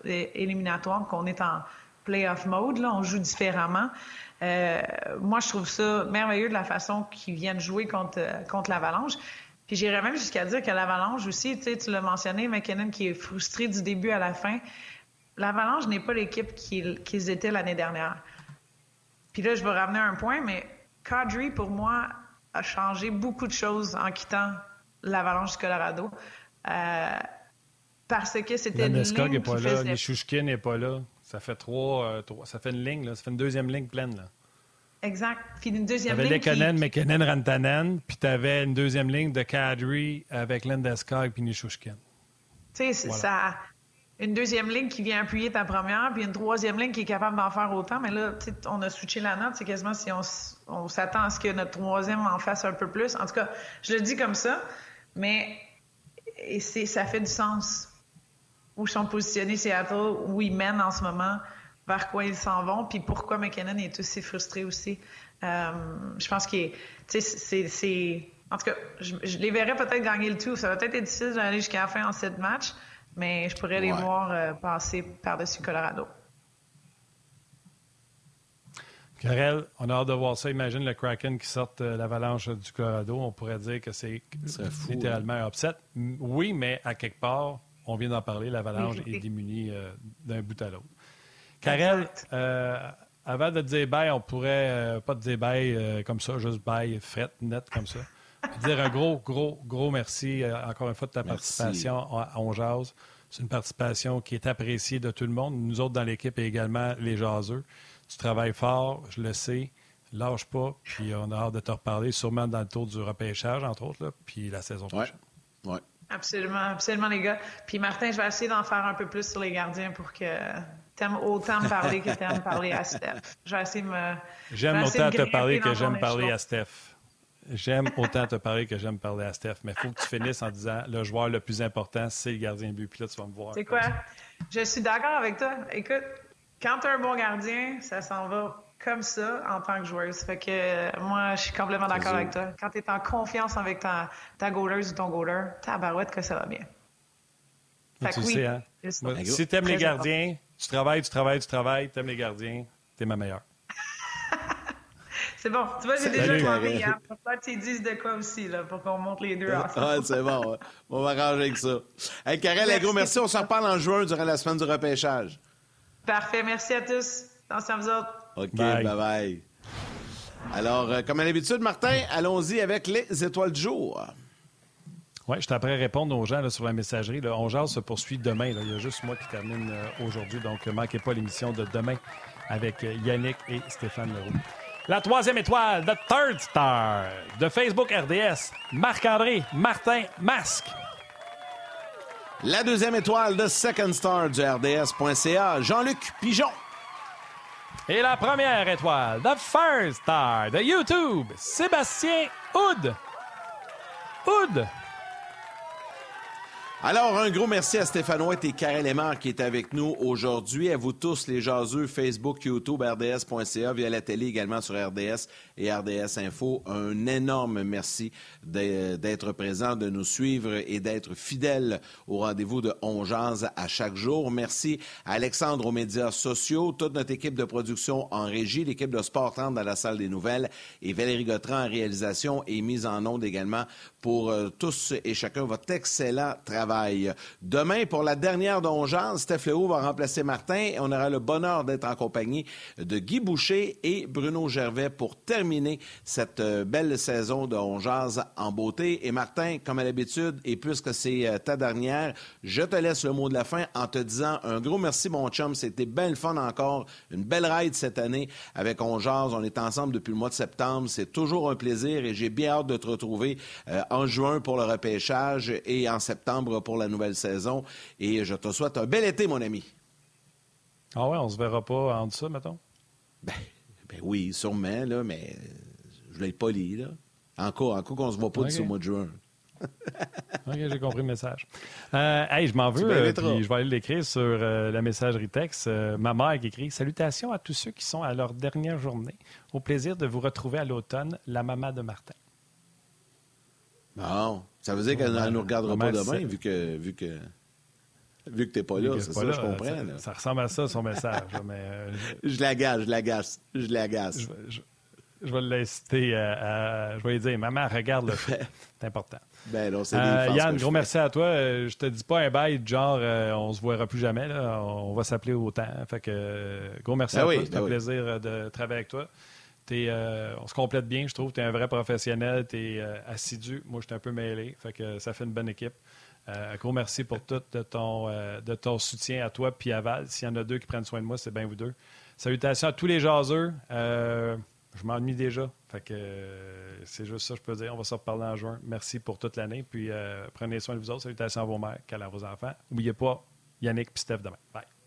éliminatoires, qu'on est en playoff mode, là, on joue différemment. Euh, moi, je trouve ça merveilleux de la façon qu'ils viennent jouer contre, contre l'Avalanche. Puis j'irais même jusqu'à dire que l'Avalanche aussi, tu sais, tu l'as mentionné, McKinnon qui est frustré du début à la fin. L'Avalanche n'est pas l'équipe qu'ils étaient l'année dernière. Puis là, je vais ramener un point, mais Kadri, pour moi, a changé beaucoup de choses en quittant l'Avalanche du Colorado. Euh, parce que c'était une ligne n'est pas là, Nishushkin n'est pas là. Ça fait trois, euh, trois, ça fait une ligne, là. ça fait une deuxième ligne pleine. Là. Exact. Puis une deuxième ligne. Avais McKinnon, Rantanen, puis tu avais une deuxième ligne de Kadri avec Landeskog puis Nishushkin. Tu sais, ça. Une deuxième ligne qui vient appuyer ta première, puis une troisième ligne qui est capable d'en faire autant. Mais là, on a switché la note. C'est quasiment si on, s'attend à ce que notre troisième en fasse un peu plus. En tout cas, je le dis comme ça, mais et ça fait du sens. Où sont positionnés Seattle, où ils mènent en ce moment vers quoi ils s'en vont, puis pourquoi McKinnon est aussi frustré aussi. Euh, je pense que c'est... En tout cas, je, les verrais peut-être gagner le tout. Ça va peut-être être difficile d'aller jusqu'à la fin en sept matchs, mais je pourrais les voir euh, passer par-dessus Colorado. Karel, on a hâte de voir ça. Imagine le Kraken qui sort euh, l'avalanche du Colorado. On pourrait dire que c'est littéralement un upset. Oui, mais à quelque part, on vient d'en parler, l'avalanche est démunie d'un bout à l'autre. Karel, euh, avant de dire bye, on pourrait euh, pas te dire bye euh, comme ça, juste bye, fret, net comme ça. dire un gros, gros, gros merci encore une fois de ta participation à On Jazz. C'est une participation qui est appréciée de tout le monde. Nous autres dans l'équipe et également les jaseux. Tu travailles fort, je le sais. Lâche pas, puis on a hâte de te reparler, sûrement dans le tour du repêchage, entre autres, là, puis la saison prochaine. Ouais. Absolument, absolument, les gars. Puis Martin, je vais essayer d'en faire un peu plus sur les gardiens pour que T'aimes autant me parler que t'aimes parler à Steph. Je vais essayer de me. J'aime autant te parler que j'aime parler à Steph. J'aime autant te parler que j'aime parler à Steph, mais il faut que tu finisses en disant le joueur le plus important, c'est le gardien de but. Puis là, tu vas me voir. C'est quoi? Je suis d'accord avec toi. Écoute, quand tu as un bon gardien, ça s'en va comme ça en tant que joueuse. Fait que euh, moi, je suis complètement d'accord avec toi. Quand tu es en confiance avec ta, ta ou ton goaler, ta barouette que ça va bien. Fait que oui, sais, hein? si tu aimes les gardiens, tu travailles, tu travailles, tu travailles, tu aimes les gardiens, tu es ma meilleure. c'est bon. Tu vois, j'ai déjà demandé hein, pour que tu dises de quoi aussi, là, pour qu'on monte les deux ensemble? Ah, c'est bon. On va arranger avec ça. Hey, Karel, merci. gros merci. On s'en reparle en juin durant la semaine du repêchage. Parfait. Merci à tous. Attention à vous autres. OK, bye-bye. Alors, euh, comme à l'habitude, Martin, allons-y avec les étoiles du jour. Oui, je t'apprends à répondre aux gens sur la messagerie. Le On se poursuit demain. Il y a juste moi qui termine euh, aujourd'hui. Donc, ne manquez pas l'émission de demain avec euh, Yannick et Stéphane Leroux. La troisième étoile, The Third Star de Facebook RDS, Marc-André Martin Masque. La deuxième étoile de Second Star du RDS.ca, Jean-Luc Pigeon. Et la première étoile, The First Star de YouTube, Sébastien Houd. Houd. Alors, un gros merci à Stéphane White et Karel Lemar qui est avec nous aujourd'hui. À vous tous, les jaseux, Facebook, YouTube, RDS.ca, via la télé également sur RDS et RDS Info. Un énorme merci d'être présent, de nous suivre et d'être fidèle au rendez-vous de On à chaque jour. Merci à Alexandre aux médias sociaux, toute notre équipe de production en régie, l'équipe de Sport 30 dans la salle des nouvelles et Valérie Gautran en réalisation et mise en onde également pour tous et chacun votre excellent travail. Demain, pour la dernière d'Ongeance, Steph Léo va remplacer Martin et on aura le bonheur d'être en compagnie de Guy Boucher et Bruno Gervais pour terminer cette belle saison de en beauté. Et Martin, comme à l'habitude, et puisque c'est ta dernière, je te laisse le mot de la fin en te disant un gros merci, mon chum. C'était belle fun encore. Une belle ride cette année avec On On est ensemble depuis le mois de septembre. C'est toujours un plaisir et j'ai bien hâte de te retrouver euh, en juin pour le repêchage et en septembre pour la nouvelle saison. Et je te souhaite un bel été, mon ami. Ah ouais, on se verra pas en dessous, mettons? Ben, ben oui, sûrement, là, mais je l'ai pas lu, là. En cas, en cas qu'on se voit pas d'ici au mois de juin. OK, j'ai compris le message. Euh, hey, je m'en veux, euh, puis je vais aller l'écrire sur euh, la messagerie texte. ma mère qui écrit Salutations à tous ceux qui sont à leur dernière journée. Au plaisir de vous retrouver à l'automne, la maman de Martin. Bon, ça veut dire qu'elle ne nous regardera pas demain, vu que, vu que, vu que tu n'es pas là. C'est ça, je comprends. Ça, ressemble à ça, son message. je l'agace, je l'agace, je l'agace. Je, vais l'inciter à, Je vais lui dire Maman, regarde le fait. C'est important. Ben non, c'est euh, Yann, gros merci à toi. Euh, je te dis pas un bail genre euh, on se verra plus jamais. Là. On va s'appeler autant. Fait que gros merci ben à toi. C'est ben un plaisir de travailler avec toi. On se complète bien, je trouve. Tu es un vrai professionnel, tu es assidu. Moi, je suis un peu mêlé. Fait que ça fait une bonne équipe. gros merci pour tout de ton, de ton soutien à toi puis à Val. S'il y en a deux qui prennent soin de moi, c'est bien vous deux. Salutations à tous les jaseux. Je m'ennuie déjà. Fait que euh, c'est juste ça que je peux dire. On va se reparler en juin. Merci pour toute l'année. Puis euh, prenez soin de vous autres. Salutations à vos mères, à vos enfants. N'oubliez pas Yannick et Steph demain. Bye.